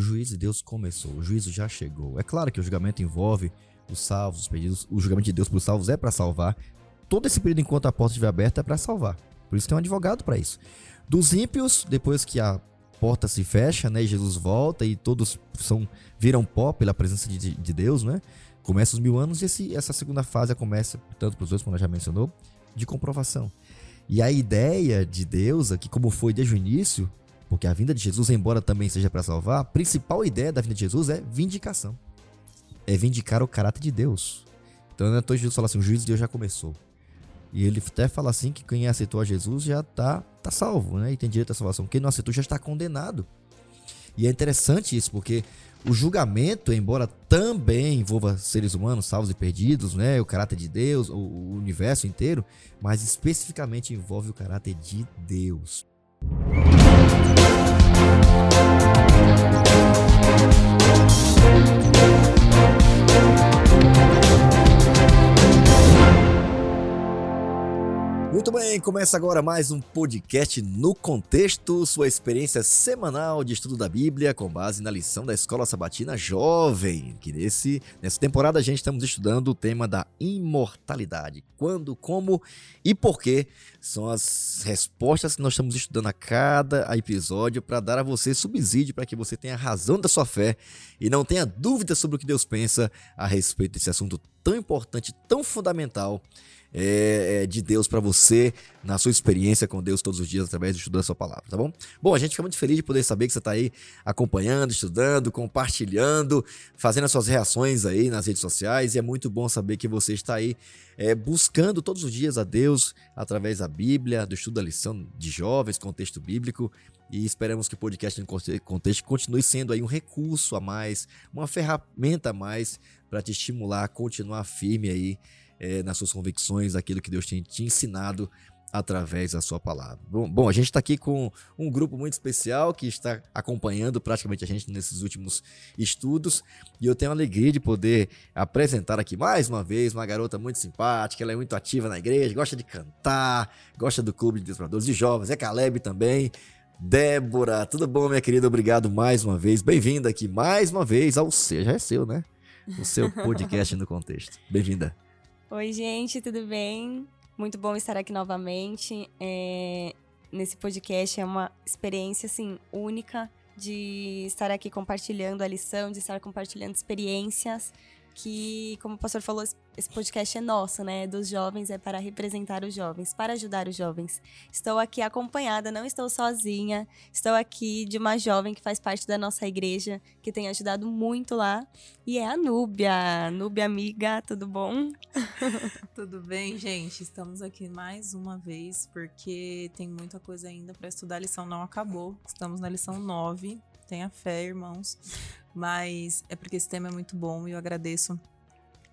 juízo de Deus começou, o juízo já chegou. É claro que o julgamento envolve os salvos, os pedidos. O julgamento de Deus para os salvos é para salvar. Todo esse período enquanto a porta estiver aberta é para salvar. Por isso tem um advogado para isso. Dos ímpios, depois que a porta se fecha, né, Jesus volta e todos são viram pó pela presença de, de Deus, né? Começa os mil anos e esse, essa segunda fase começa, tanto para os dois, como já mencionou, de comprovação. E a ideia de Deus aqui, como foi desde o início, porque a vinda de Jesus, embora também seja para salvar, a principal ideia da vinda de Jesus é vindicação. É vindicar o caráter de Deus. Então, então Jesus fala assim: o juízo de Deus já começou. E ele até fala assim que quem aceitou a Jesus já está tá salvo, né? E tem direito à salvação. Quem não aceitou já está condenado. E é interessante isso, porque o julgamento, embora também envolva seres humanos salvos e perdidos, né, o caráter de Deus, o, o universo inteiro, mas especificamente envolve o caráter de Deus. Muito bem, começa agora mais um podcast no contexto, sua experiência semanal de estudo da Bíblia com base na lição da Escola Sabatina Jovem, que nesse, nessa temporada a gente estamos estudando o tema da imortalidade. Quando, como e por quê são as respostas que nós estamos estudando a cada episódio para dar a você subsídio para que você tenha razão da sua fé e não tenha dúvida sobre o que Deus pensa a respeito desse assunto tão importante, tão fundamental é, é, de Deus para você na sua experiência com Deus todos os dias através do estudo da sua palavra, tá bom? Bom, a gente fica muito feliz de poder saber que você está aí acompanhando, estudando, compartilhando, fazendo as suas reações aí nas redes sociais e é muito bom saber que você está aí é, buscando todos os dias a Deus através da Bíblia, do estudo da lição de jovens, contexto bíblico e esperamos que o podcast no contexto continue sendo aí um recurso a mais, uma ferramenta a mais para te estimular a continuar firme aí é, nas suas convicções, aquilo que Deus tem te ensinado através da sua palavra. Bom, bom a gente está aqui com um grupo muito especial que está acompanhando praticamente a gente nesses últimos estudos e eu tenho a alegria de poder apresentar aqui mais uma vez uma garota muito simpática, ela é muito ativa na igreja, gosta de cantar, gosta do clube de desbravadores de jovens, é Caleb também. Débora, tudo bom, minha querida? Obrigado mais uma vez. Bem-vinda aqui mais uma vez ao seu, já é seu, né? O seu podcast no contexto. Bem-vinda. Oi, gente, tudo bem? Muito bom estar aqui novamente. É... Nesse podcast é uma experiência assim única de estar aqui compartilhando a lição, de estar compartilhando experiências que, como o pastor falou, esse podcast é nosso, né? Dos jovens, é para representar os jovens, para ajudar os jovens. Estou aqui acompanhada, não estou sozinha. Estou aqui de uma jovem que faz parte da nossa igreja, que tem ajudado muito lá. E é a Núbia. Núbia, amiga, tudo bom? tudo bem, gente? Estamos aqui mais uma vez, porque tem muita coisa ainda para estudar. A lição não acabou. Estamos na lição 9. Tenha fé, irmãos. Mas é porque esse tema é muito bom e eu agradeço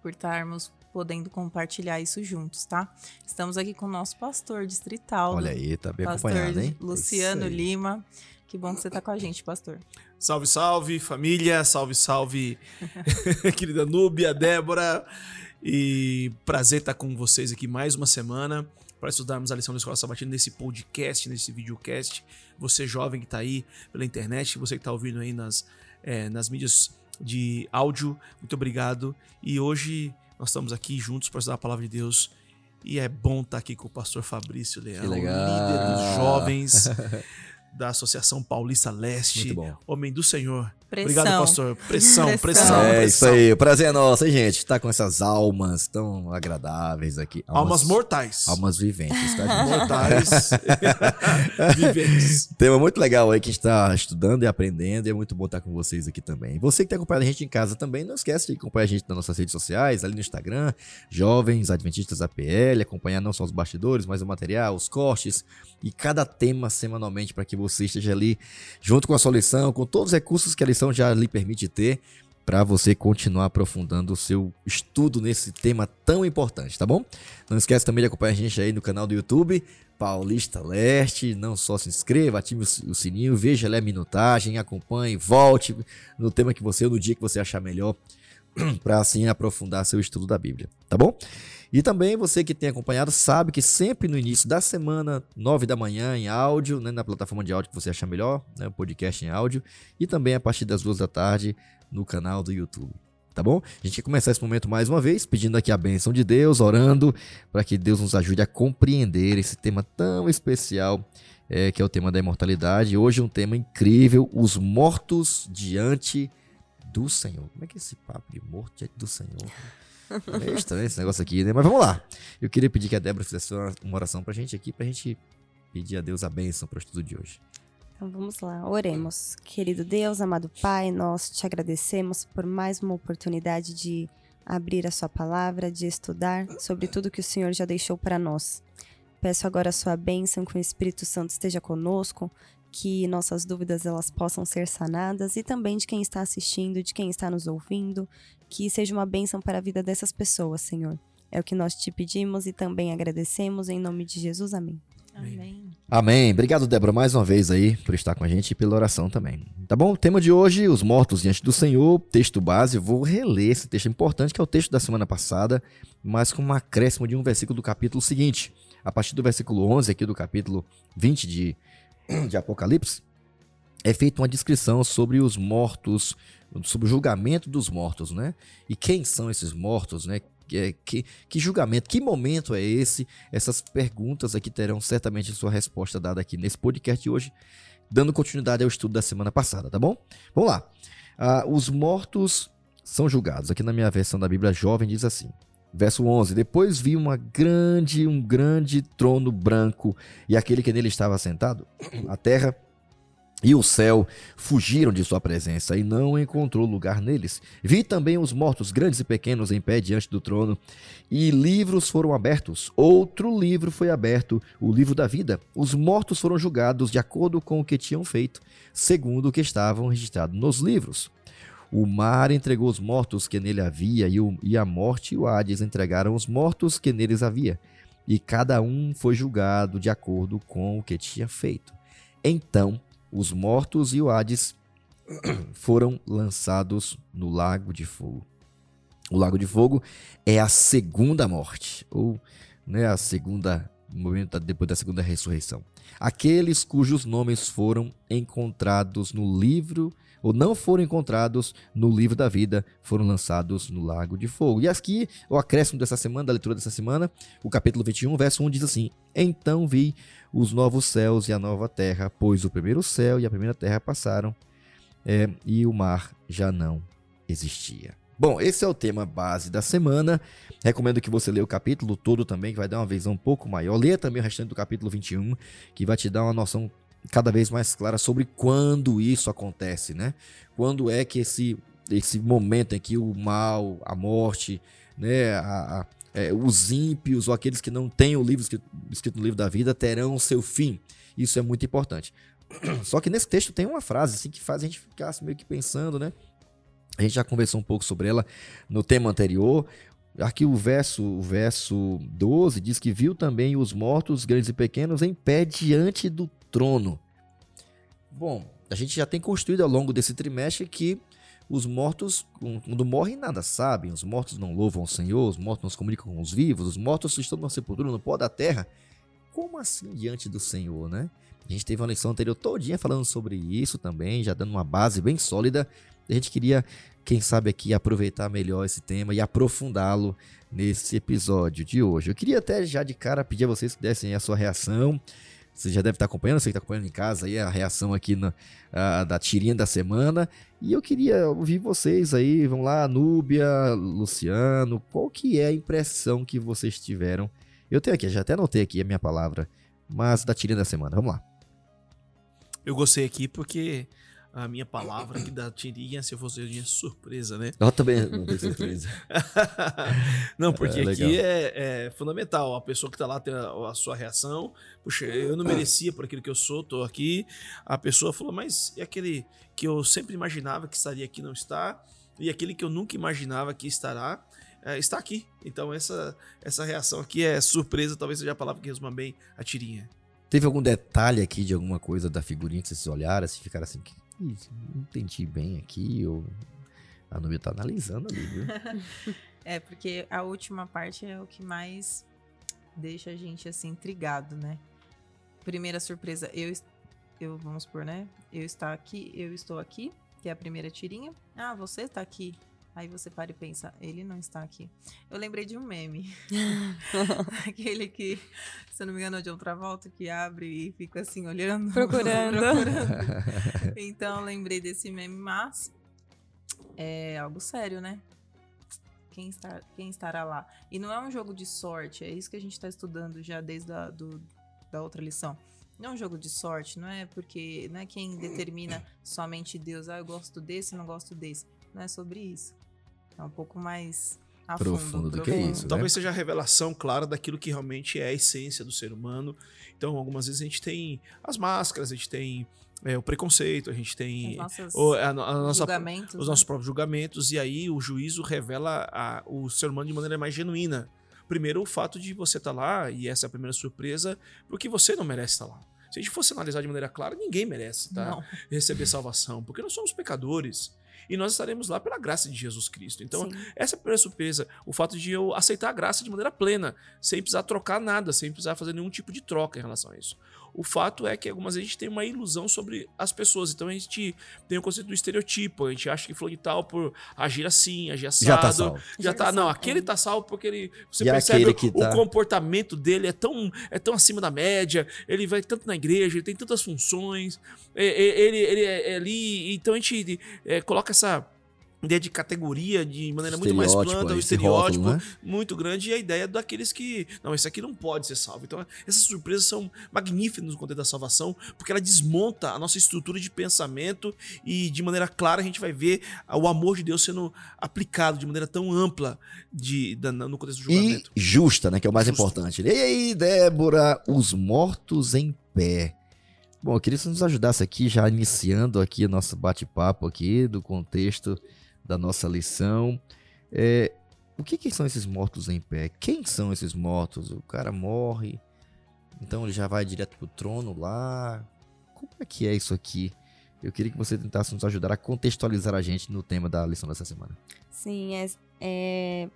por estarmos podendo compartilhar isso juntos, tá? Estamos aqui com o nosso pastor distrital. Olha aí, tá bem acompanhado, hein? Luciano Lima. Que bom que você tá com a gente, pastor. Salve, salve, família. Salve, salve, querida Núbia, Débora. E prazer estar com vocês aqui mais uma semana para estudarmos a lição da Escola Sabatina nesse podcast, nesse videocast. Você jovem que está aí pela internet, você que está ouvindo aí nas é, nas mídias de áudio. Muito obrigado. E hoje nós estamos aqui juntos para estudar a palavra de Deus. E é bom estar aqui com o pastor Fabrício Leão, líder dos jovens da Associação Paulista Leste, homem do Senhor. Pressão. Obrigado, pastor. Pressão, pressão. pressão é pressão. isso aí. O prazer é nosso, hein, gente? Tá com essas almas tão agradáveis aqui. Almas, almas mortais. Almas viventes, tá, gente? Mortais. viventes. Tema muito legal aí que a gente tá estudando e aprendendo. E é muito bom estar com vocês aqui também. Você que tá acompanhando a gente em casa também, não esquece de acompanhar a gente nas nossas redes sociais, ali no Instagram, Jovens Adventistas APL, acompanhar não só os bastidores, mas o material, os cortes e cada tema semanalmente para que você esteja ali junto com a sua lição, com todos os recursos que a lição já lhe permite ter para você continuar aprofundando o seu estudo nesse tema tão importante, tá bom? Não esquece também de acompanhar a gente aí no canal do YouTube, Paulista Leste. Não só se inscreva, ative o sininho, veja a minutagem, acompanhe, volte no tema que você, no dia que você achar melhor para assim aprofundar seu estudo da Bíblia, tá bom? E também você que tem acompanhado sabe que sempre no início da semana, nove da manhã, em áudio, né, na plataforma de áudio que você achar melhor, né, podcast em áudio, e também a partir das duas da tarde no canal do YouTube. Tá bom? A gente quer começar esse momento mais uma vez, pedindo aqui a bênção de Deus, orando para que Deus nos ajude a compreender esse tema tão especial é, que é o tema da imortalidade. Hoje um tema incrível: os mortos diante do Senhor. Como é que é esse papo de morto diante do Senhor? É estranho esse negócio aqui, né? Mas vamos lá. Eu queria pedir que a Débora fizesse uma oração pra gente aqui, pra gente pedir a Deus a bênção para o estudo de hoje. Então vamos lá, oremos. Querido Deus, amado Pai, nós te agradecemos por mais uma oportunidade de abrir a Sua palavra, de estudar sobre tudo que o Senhor já deixou para nós. Peço agora a Sua bênção, que o Espírito Santo esteja conosco, que nossas dúvidas elas possam ser sanadas e também de quem está assistindo, de quem está nos ouvindo, que seja uma bênção para a vida dessas pessoas, Senhor. É o que nós te pedimos e também agradecemos em nome de Jesus. Amém. Amém. Amém. Obrigado, Débora, mais uma vez aí por estar com a gente e pela oração também. Tá bom? O tema de hoje, os mortos diante do Senhor, texto base. Vou reler esse texto importante, que é o texto da semana passada, mas com um acréscimo de um versículo do capítulo seguinte. A partir do versículo 11 aqui do capítulo 20 de, de Apocalipse, é feita uma descrição sobre os mortos, sobre o julgamento dos mortos, né? E quem são esses mortos, né? Que, que, que, julgamento, que momento é esse? Essas perguntas aqui terão certamente sua resposta dada aqui nesse podcast de hoje, dando continuidade ao estudo da semana passada, tá bom? Vamos lá. Ah, os mortos são julgados. Aqui na minha versão da Bíblia Jovem diz assim: Verso 11: Depois vi uma grande, um grande trono branco e aquele que nele estava sentado. A terra e o céu fugiram de sua presença e não encontrou lugar neles. Vi também os mortos, grandes e pequenos, em pé diante do trono, e livros foram abertos. Outro livro foi aberto, o livro da vida. Os mortos foram julgados de acordo com o que tinham feito, segundo o que estavam registrados nos livros. O mar entregou os mortos que nele havia, e, o, e a morte e o Hades entregaram os mortos que neles havia. E cada um foi julgado de acordo com o que tinha feito. Então os mortos e o Hades foram lançados no lago de fogo. O lago de fogo é a segunda morte, ou né, a segunda momento depois da segunda ressurreição. Aqueles cujos nomes foram encontrados no livro ou não foram encontrados no livro da vida, foram lançados no lago de fogo. E aqui, o acréscimo dessa semana, da leitura dessa semana, o capítulo 21, verso 1 diz assim: Então vi os novos céus e a nova terra, pois o primeiro céu e a primeira terra passaram é, e o mar já não existia. Bom, esse é o tema base da semana. Recomendo que você leia o capítulo todo também, que vai dar uma visão um pouco maior. Leia também o restante do capítulo 21, que vai te dar uma noção cada vez mais clara sobre quando isso acontece, né? Quando é que esse, esse momento em que o mal, a morte, né, a, a, é, os ímpios ou aqueles que não têm o livro escrito, escrito no livro da vida terão seu fim. Isso é muito importante. Só que nesse texto tem uma frase assim, que faz a gente ficar assim, meio que pensando, né? A gente já conversou um pouco sobre ela no tema anterior. Aqui o verso, o verso 12 diz que viu também os mortos, grandes e pequenos, em pé diante do trono. Bom, a gente já tem construído ao longo desse trimestre que os mortos, quando morrem, nada sabem. Os mortos não louvam o Senhor, os mortos não se comunicam com os vivos, os mortos estão na sepultura, no pó da terra. Como assim diante do Senhor, né? A gente teve uma lição anterior todinha falando sobre isso também, já dando uma base bem sólida. A gente queria, quem sabe aqui, aproveitar melhor esse tema e aprofundá-lo nesse episódio de hoje. Eu queria até já de cara pedir a vocês que dessem a sua reação você já deve estar acompanhando, você que está acompanhando em casa aí a reação aqui na, a, da tirinha da semana. E eu queria ouvir vocês aí, vamos lá, Núbia, Luciano, qual que é a impressão que vocês tiveram? Eu tenho aqui, já até anotei aqui a minha palavra, mas da tirinha da semana, vamos lá. Eu gostei aqui porque a minha palavra aqui da tirinha, se eu fosse eu tinha surpresa, né? Eu também não tenho surpresa. não, porque é, aqui é, é, fundamental. A pessoa que tá lá tem a, a, sua reação. Puxa, eu não merecia por aquilo que eu sou, tô aqui. A pessoa falou, mas e aquele que eu sempre imaginava que estaria aqui não está? E aquele que eu nunca imaginava que estará, é, está aqui. Então essa, essa reação aqui é surpresa, talvez seja a palavra que resuma bem a tirinha. Teve algum detalhe aqui de alguma coisa da figurinha que vocês olharam, se ficaram assim, não entendi bem aqui, ou A Nubia tá analisando ali, viu? É, porque a última parte é o que mais deixa a gente assim intrigado, né? Primeira surpresa, eu eu vamos supor, né? Eu estar aqui, eu estou aqui, que é a primeira tirinha. Ah, você está aqui. Aí você para e pensa, ele não está aqui. Eu lembrei de um meme. Aquele que, se eu não me engano, é de outra volta, que abre e fica assim olhando. Procurando. procurando. Então, lembrei desse meme, mas é algo sério, né? Quem, está, quem estará lá? E não é um jogo de sorte, é isso que a gente está estudando já desde a do, da outra lição. Não é um jogo de sorte, não é porque não é quem determina somente Deus, ah, eu gosto desse, não gosto desse. Não é sobre isso. É um pouco mais a Profundo fundo, do que profundo. isso, né? Talvez seja a revelação clara daquilo que realmente é a essência do ser humano. Então, algumas vezes a gente tem as máscaras, a gente tem é, o preconceito, a gente As tem nossas o- a, a nossa, os né? nossos próprios julgamentos, e aí o juízo revela a- o ser humano de maneira mais genuína. Primeiro, o fato de você estar lá, e essa é a primeira surpresa, porque você não merece estar lá. Se a gente fosse analisar de maneira clara, ninguém merece tá? Não. receber salvação, porque nós somos pecadores. E nós estaremos lá pela graça de Jesus Cristo. Então, Sim. essa é a primeira surpresa. O fato de eu aceitar a graça de maneira plena, sem precisar trocar nada, sem precisar fazer nenhum tipo de troca em relação a isso. O fato é que algumas vezes a gente tem uma ilusão sobre as pessoas. Então a gente tem o conceito do estereotipo. A gente acha que fulano de tal por agir assim, agir assado. Já tá salvo. Já tá, tá não, aquele tá salvo porque ele. Você E percebe aquele que o tá- comportamento dele é tão, é tão acima da média, ele vai tanto na igreja, ele tem tantas funções, é- é- ele, ele é, é ali. Então a gente é, coloca essa ideia de categoria de maneira muito mais esse estereótipo rótulo, né? muito grande e a ideia daqueles que, não, esse aqui não pode ser salvo. Então, essas surpresas são magníficas no contexto da salvação, porque ela desmonta a nossa estrutura de pensamento e de maneira clara a gente vai ver o amor de Deus sendo aplicado de maneira tão ampla de, da- no contexto do E julgamento. justa, né? Que é o mais Justa. importante. E aí, Débora, os mortos em pé. Bom, eu queria que você nos ajudasse aqui, já iniciando aqui o nosso bate-papo aqui, do contexto da nossa lição. É, o que, que são esses mortos em pé? Quem são esses mortos? O cara morre, então ele já vai direto pro trono lá. Como é que é isso aqui? Eu queria que você tentasse nos ajudar a contextualizar a gente no tema da lição dessa semana. Sim, é, é-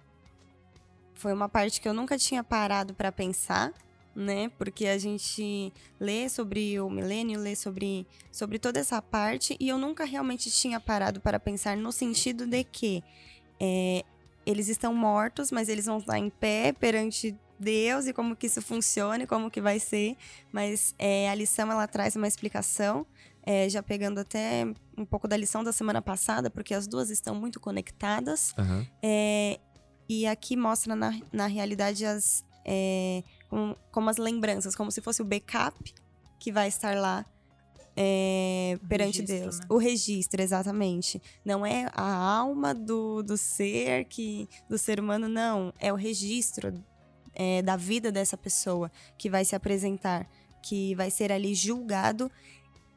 foi uma parte que eu nunca tinha parado para pensar, né? Porque a gente lê sobre o milênio, lê sobre, sobre toda essa parte, e eu nunca realmente tinha parado para pensar no sentido de que é, eles estão mortos, mas eles vão estar em pé perante Deus e como que isso funciona e como que vai ser. Mas é, a lição ela traz uma explicação é, já pegando até um pouco da lição da semana passada, porque as duas estão muito conectadas. Aham. É, e aqui mostra na, na realidade as, é, como, como as lembranças, como se fosse o backup que vai estar lá é, perante registro, Deus. né? O registro, exatamente. Não é a alma do, do ser que do ser humano, não. É o registro é, da vida dessa pessoa que vai se apresentar, que vai ser ali julgado.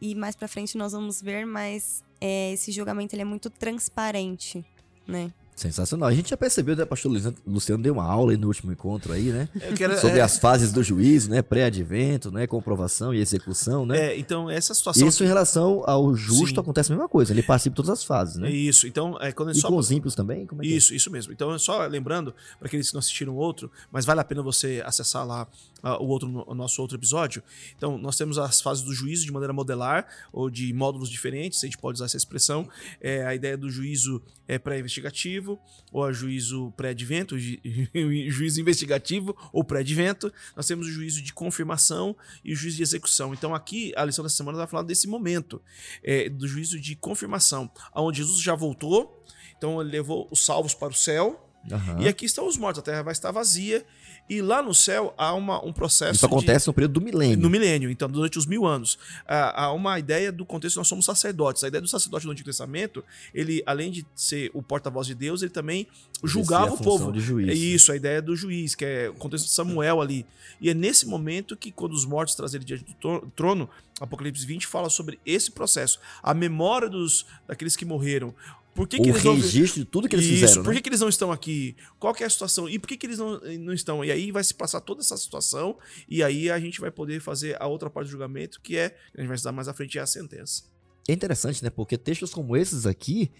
E mais pra frente nós vamos ver, mas é, esse julgamento ele é muito transparente, né? Sensacional. A gente já percebeu, né, pastor Luciano, deu uma aula aí no último encontro aí, né? Quero- Sobre é, as fases do juízo, né? Pré-advento, né? Comprovação e execução, né? é, então, essa situação. Isso em relação ao justo Sim. acontece a mesma coisa. Ele participa de todas as fases, né? isso. Então, é, quando é E só com os ímpios também? Como é é? Isso, isso mesmo. Então, só lembrando, para aqueles que não assistiram o outro, mas vale a pena você acessar lá ah, o, outro, o nosso outro episódio. Então, nós temos as fases do juízo de maneira modelar, ou de módulos diferentes, a gente pode usar essa expressão. É, a ideia do juízo é pré-investigativo, ou a juízo pré-advento, ju- juízo investigativo ou pré-advento. Nós temos o juízo de confirmação e o juízo de execução. Então, aqui, a lição dessa semana vai falar desse momento, é, do juízo de confirmação, onde Jesus já voltou, então ele levou os salvos para o céu. Aham. E aqui estão os mortos. A terra vai estar vazia. E lá no céu há uma, um processo. Isso de- acontece no período do milênio. no milênio, então, durante os mil anos. Há há uma ideia do contexto, nós somos sacerdotes. A ideia do sacerdote no Antigo Testamento, ele, além de ser o porta-voz de Deus, ele também julgava Exercer o povo. de juiz. É isso, a ideia do juiz, que é o contexto de Samuel ali. E é nesse momento que, quando os mortos trazem ele diante do tro- trono, Apocalipse 20 fala sobre esse processo. A memória dos, daqueles que morreram. Por que, que o eles não registro de tudo que eles isso, fizeram, por né? que, que eles não estão aqui? Qual é a situação? E por que, que eles não, não estão? E aí vai se passar toda essa situação, e aí a gente vai poder fazer a outra parte do julgamento, que é, a gente vai estudar mais à frente, é a sentença. É interessante, né? Porque textos como esses aqui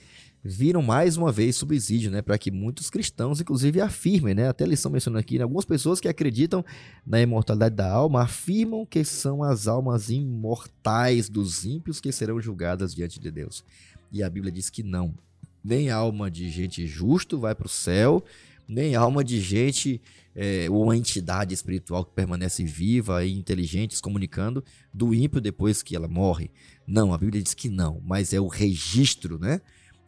viram mais uma vez subsídio, né, para que muitos cristãos, inclusive, afirmem, né, até eles estão mencionando aqui, né, algumas pessoas que acreditam na imortalidade da alma afirmam que são as almas imortais dos ímpios que serão julgadas diante de Deus. E a Bíblia diz que não. Nem alma de gente justo vai para o céu, nem alma de gente é, ou entidade espiritual que permanece viva e inteligente, se comunicando do ímpio depois que ela morre. Não, a Bíblia diz que não, mas é o registro, né?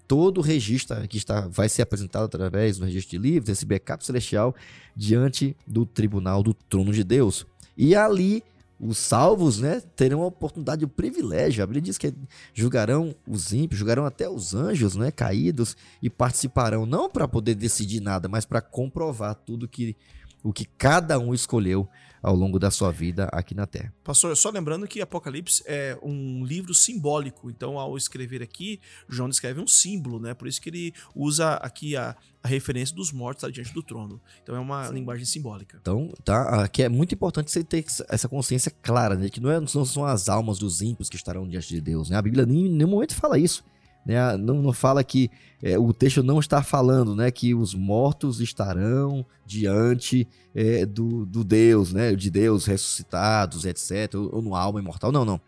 todo o registro que está, vai ser apresentado através do registro de livros, esse backup celestial, diante do tribunal do trono de Deus. E ali, os salvos né, terão a oportunidade, o privilégio. A Bíblia diz que julgarão os ímpios, julgarão até os anjos né, caídos e participarão, não para poder decidir nada, mas para comprovar tudo que o que cada um escolheu ao longo da sua vida aqui na Terra. Pastor, só lembrando que Apocalipse é um livro simbólico, então ao escrever aqui, João escreve um símbolo, né? Por isso que ele usa aqui a, a referência dos mortos diante do trono. Então é uma Sim. linguagem simbólica. Então, tá, aqui é muito importante você ter essa consciência clara, né? Que não, é, não são as almas dos ímpios que estarão diante de Deus, né? A Bíblia em nenhum momento fala isso. Né? Não, não fala que é, o texto não está falando né, que os mortos estarão diante é, do, do Deus, né, de Deus ressuscitados, etc., ou, ou no alma imortal. Não, não.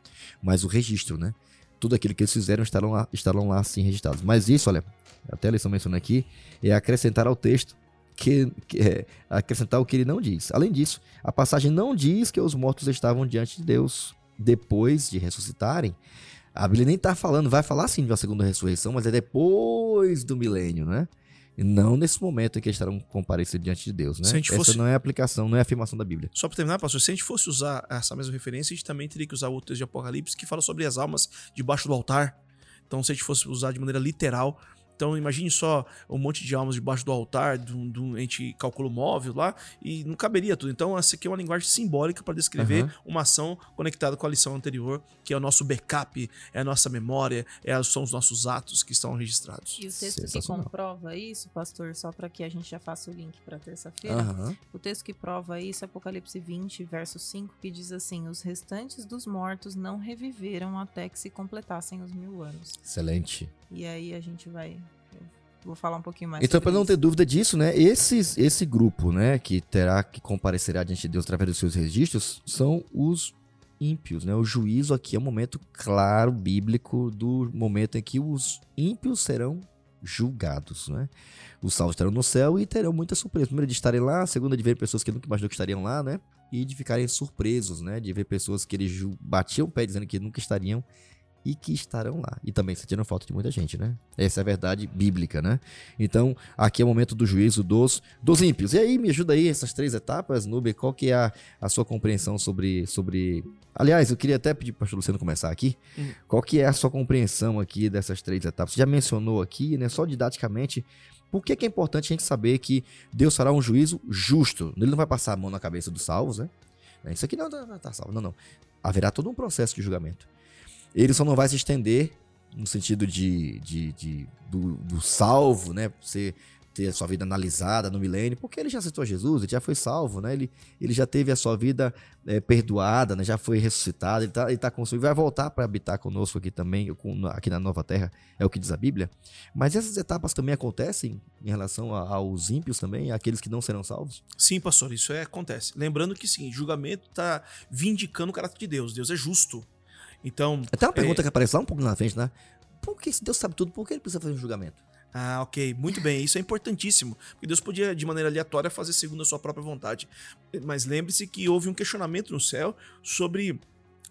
Mas o registro, né? Tudo aquilo que eles fizeram estarão lá, estarão lá assim registrados. Mas isso, olha, até a lição mencionando aqui, é acrescentar ao texto que, que é, acrescentar o que ele não diz. Além disso, a passagem não diz que os mortos estavam diante de Deus depois de ressuscitarem, a Bíblia nem está falando, vai falar sim de uma segunda ressurreição, mas é depois do milênio, né? E não nesse momento em que estarão comparecidos diante de Deus, né? Essa fosse... não é aplicação, não é afirmação da Bíblia. Só para terminar, pastor, se a gente fosse usar essa mesma referência, a gente também teria que usar o texto de Apocalipse que fala sobre as almas debaixo do altar. Então, se a gente fosse usar de maneira literal, então imagine só um monte de almas debaixo do altar, do, do, a gente calcula o móvel lá, e não caberia tudo. Então essa aqui é uma linguagem simbólica para descrever uhum. uma ação conectada com a lição anterior, que é o nosso backup, é a nossa memória, é, são os nossos atos que estão registrados. E o texto que comprova isso, pastor, só para que a gente já faça o link para terça-feira, uhum. o texto que prova isso é Apocalipse 20, verso 5, que diz assim: Os restantes dos mortos não reviveram até que se completassem os mil anos. Excelente. E aí a gente vai vou falar um pouquinho mais. Então, para não ter dúvida disso, né, esses, esse grupo, né, que terá que comparecerá diante de Deus através dos seus registros, são os ímpios, né? O juízo aqui é um momento claro bíblico do momento em que os ímpios serão julgados, né? Os salvos estarão no céu e terão muita surpresa. Primeiro de estarem lá, segunda de ver pessoas que nunca imaginou que estariam lá, né? E de ficarem surpresos, né? De ver pessoas que eles batiam o pé dizendo que nunca estariam e que estarão lá. E também sentindo falta de muita gente, né? Essa é a verdade bíblica, né? Então, aqui é o momento do juízo dos, dos ímpios. E aí, me ajuda aí essas três etapas, Nube, qual que é a, a sua compreensão sobre, sobre... Aliás, eu queria até pedir para o pastor Luciano começar aqui. Uhum. Qual que é a sua compreensão aqui dessas três etapas? Você já mencionou aqui, né? Só didaticamente, por que, que é importante a gente saber que Deus fará um juízo justo? Ele não vai passar a mão na cabeça dos salvos, né? Isso aqui não está tá salvo, não, não. Haverá todo um processo de julgamento ele só não vai se estender no sentido de, de, de do, do, salvo, né? Você ter a sua vida analisada no milênio, porque ele já aceitou Jesus, ele já foi salvo, né? Ele, ele já teve a sua vida é, perdoada, né? Já foi ressuscitado, ele está ele tá com vai voltar para habitar conosco aqui também, aqui na nova terra, é o que diz a Bíblia. Mas essas etapas também acontecem em relação a, aos ímpios também, aqueles que não serão salvos? Sim, pastor, isso é, acontece. Lembrando que sim, julgamento está vindicando o caráter de Deus. Deus é justo. Então. Até uma pergunta é... que aparece lá um pouco na frente, né? Por que se Deus sabe tudo, por que ele precisa fazer um julgamento? Ah, ok. Muito bem. Isso é importantíssimo. Porque Deus podia, de maneira aleatória, fazer segundo a sua própria vontade. Mas lembre-se que houve um questionamento no céu sobre,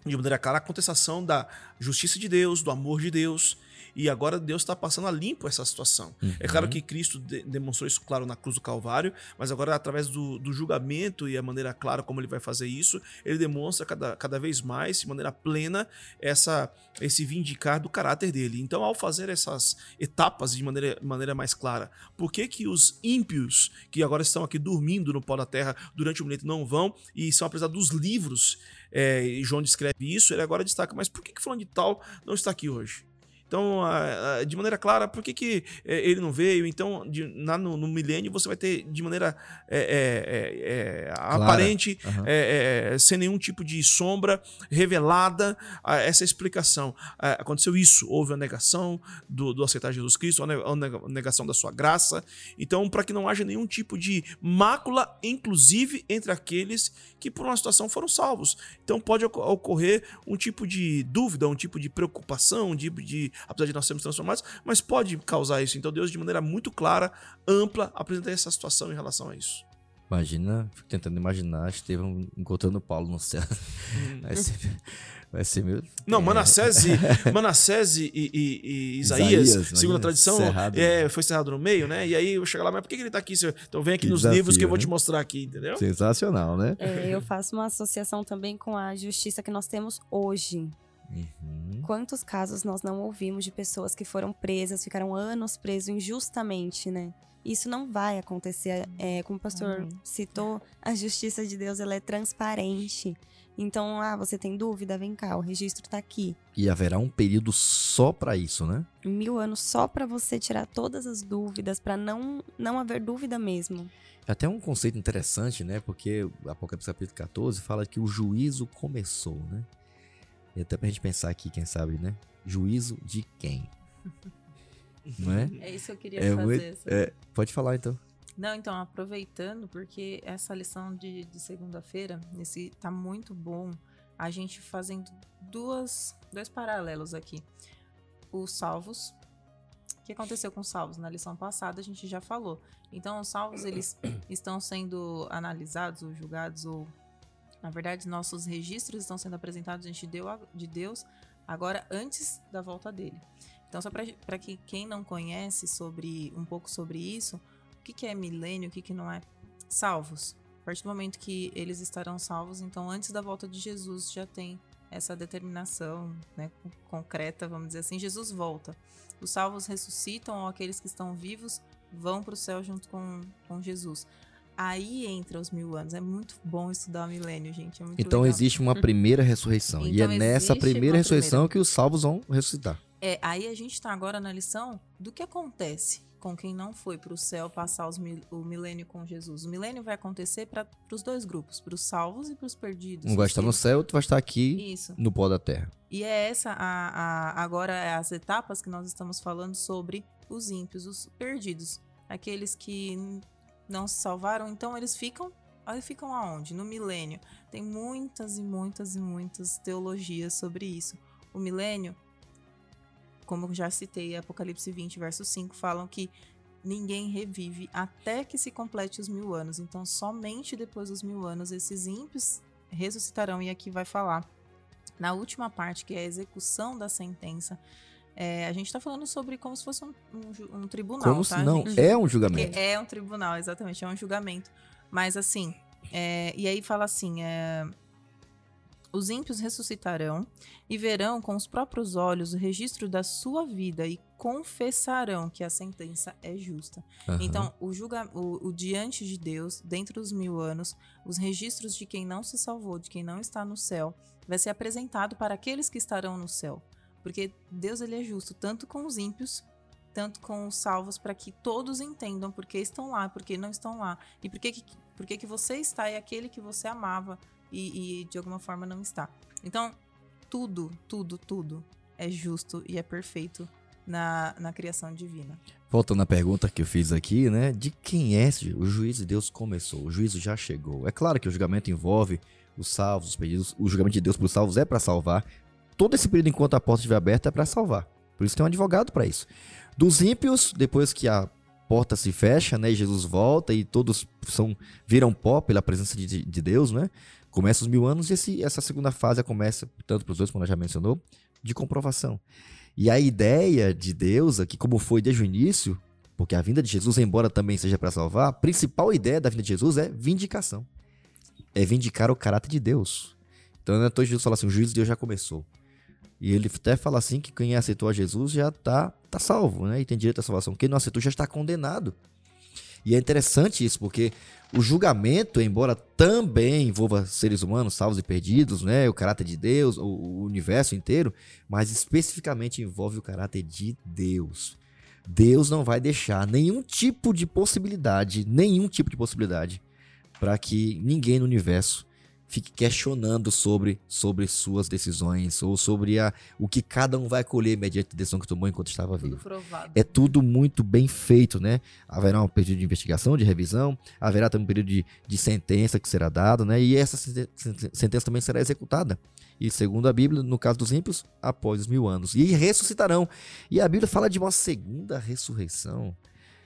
de maneira clara, a contestação da justiça de Deus, do amor de Deus e agora Deus está passando a limpo essa situação. Uhum. É claro que Cristo de demonstrou isso, claro, na cruz do Calvário, mas agora, através do, do, julgamento e a maneira clara como ele vai fazer isso, ele demonstra cada, cada vez mais, de maneira plena, essa, esse vindicar do caráter dele. Então, ao fazer essas etapas de maneira, maneira mais clara, por que, que os ímpios, que agora estão aqui dormindo no pó da terra durante o milênio, não vão e são apresentados dos livros? É, João descreve isso, ele agora destaca, mas por que, que falando de tal não está aqui hoje? Então, a- a- de maneira clara, por que, que é, ele não veio? Então, de- lá no, no milênio, você vai ter de maneira é, é, é, é, aparente, é, sem nenhum tipo de sombra, revelada a essa explicação. Aconteceu isso, houve a negação do, do aceitar Jesus Cristo, a ne- a nega- a negação da sua graça. Então, para que não haja nenhum tipo de mácula, inclusive entre aqueles que por uma situação foram salvos. Então, pode oco- ocorrer um tipo de dúvida, um tipo de preocupação, um tipo de, apesar de nós sermos transformados, mas pode causar isso. Então, Deus, de maneira muito clara, ampla, apresenta essa situação em relação a isso. Imagina, fico tentando imaginar Estevão encontrando Paulo no céu. Vai ser, vai ser meio. Não, Manassés e, Manassés e, e- e- Isaías, Isaías, segundo a tradição, cerrado. é, foi cerrado no meio, né? E aí eu chego lá, mas por que ele tá aqui? senhor? Então vem aqui Que nos desafio, livros que eu vou né? te mostrar aqui, entendeu? Sensacional, né? É, eu faço uma associação também com a justiça que nós temos hoje. Uhum. Quantos casos nós não ouvimos de pessoas que foram presas, ficaram anos presos injustamente, né? Isso não vai acontecer. É, como o pastor Amém. citou, a justiça de Deus ela é transparente. Então, ah, você tem dúvida? Vem cá, o registro tá aqui. E haverá um período só pra isso, né? Mil anos só pra você tirar todas as dúvidas, pra não, não haver dúvida mesmo. Até um conceito interessante, né? Porque Apocalipse capítulo 14 fala que o juízo começou, né? E até pra gente pensar aqui, quem sabe, né? Juízo de quem? Não é? É isso que eu queria É fazer. muito- é, pode falar então. Não, então, aproveitando, porque essa lição de, de segunda-feira, nesse tá muito bom a gente fazendo duas, dois paralelos aqui. Os salvos. O que aconteceu com os salvos? Na lição passada a gente já falou. Então, os salvos, eles estão sendo analisados ou julgados, ou, na verdade, nossos registros estão sendo apresentados diante de Deu- de Deus agora antes da volta dele. Então, só para que quem não conhece sobre um pouco sobre isso, o que, que é milênio, o que, que não é? Salvos. A partir do momento que eles estarão salvos, então antes da volta de Jesus já tem essa determinação né, con- concreta, vamos dizer assim, Jesus volta. Os salvos ressuscitam, ou aqueles que estão vivos vão para o céu junto com, com Jesus. Aí entra os mil anos. É muito bom estudar o milênio, gente. É muito Então legal. existe uma primeira ressurreição. e é Então nessa primeira ressurreição que os salvos vão ressuscitar. É, aí a gente tá agora na lição do que acontece com quem não foi para o céu passar mil- o milênio com Jesus. O milênio vai acontecer para os dois grupos, para os salvos e para os perdidos. Um vai estar no céu, outro vai estar aqui Isso. no pó da terra. E é essa a, a- agora é as etapas que nós estamos falando sobre os ímpios, os perdidos, aqueles que não se salvaram, então eles ficam Aí ficam aonde? No milênio. Tem muitas e muitas e muitas teologias sobre isso. O milênio, como já citei, Apocalipse 20, verso 5, falam que ninguém revive até que se complete os mil anos. Então, somente depois dos mil anos, esses ímpios ressuscitarão. E aqui vai falar na última parte, que é a execução da sentença. É, a gente está falando sobre como se fosse um, um um tribunal, Como tá, se não, gente? é um Porque julgamento. é um tribunal, exatamente, é um julgamento. Mas assim, é, e aí fala assim: é, os ímpios ressuscitarão e verão com os próprios olhos o registro da sua vida e confessarão que a sentença é justa. Aham. Então, o, julga, o, o diante de Deus, dentro dos mil anos, os registros de quem não se salvou, de quem não está no céu, vai ser apresentado para aqueles que estarão no céu. Porque Deus ele é justo, tanto com os ímpios, tanto com os salvos, para que todos entendam por que estão lá, por que não estão lá. E por que, que, por que, que você está e aquele que você amava e, e de alguma forma não está. Então, tudo, tudo, tudo é justo e é perfeito na, na criação divina. Voltando à pergunta que eu fiz aqui, né? De quem é o juízo de Deus começou? O juízo já chegou. É claro que o julgamento envolve os salvos, os pedidos. O julgamento de Deus para os salvos é para salvar. Todo esse período enquanto a porta estiver aberta é para salvar. Por isso tem um advogado para isso. Dos ímpios, depois que a porta se fecha, né? E Jesus volta e todos são viram pó pela presença de, de Deus, né? Começa os mil anos e esse- essa segunda fase começa, tanto para os dois, como já mencionou, de comprovação. E a ideia de Deus aqui, como foi desde o início, porque a vinda de Jesus, embora também seja para salvar, a principal ideia da vinda de Jesus é vindicação. É vindicar o caráter de Deus. Então, então Jesus fala assim: o juízo de Deus já começou. E ele até fala assim que quem aceitou a Jesus já tá, tá salvo, né? E tem direito à salvação. Quem não aceitou já está condenado. E é interessante isso, porque o julgamento, embora também envolva seres humanos salvos e perdidos, né, o caráter de Deus, o, o universo inteiro, mas especificamente envolve o caráter de Deus. Deus não vai deixar nenhum tipo de possibilidade, nenhum tipo de possibilidade para que ninguém no universo fique questionando sobre, sobre suas decisões ou sobre a, o que cada um vai colher mediante a decisão que tomou enquanto estava vivo. provado. É tudo muito bem feito, né? Haverá um período de investigação, de revisão, haverá também um período de, de sentença que será dado, né? E essa senten- senten- sentença também será executada. E segundo a Bíblia, no caso dos ímpios, após os mil anos. E ressuscitarão. E a Bíblia fala de uma segunda ressurreição.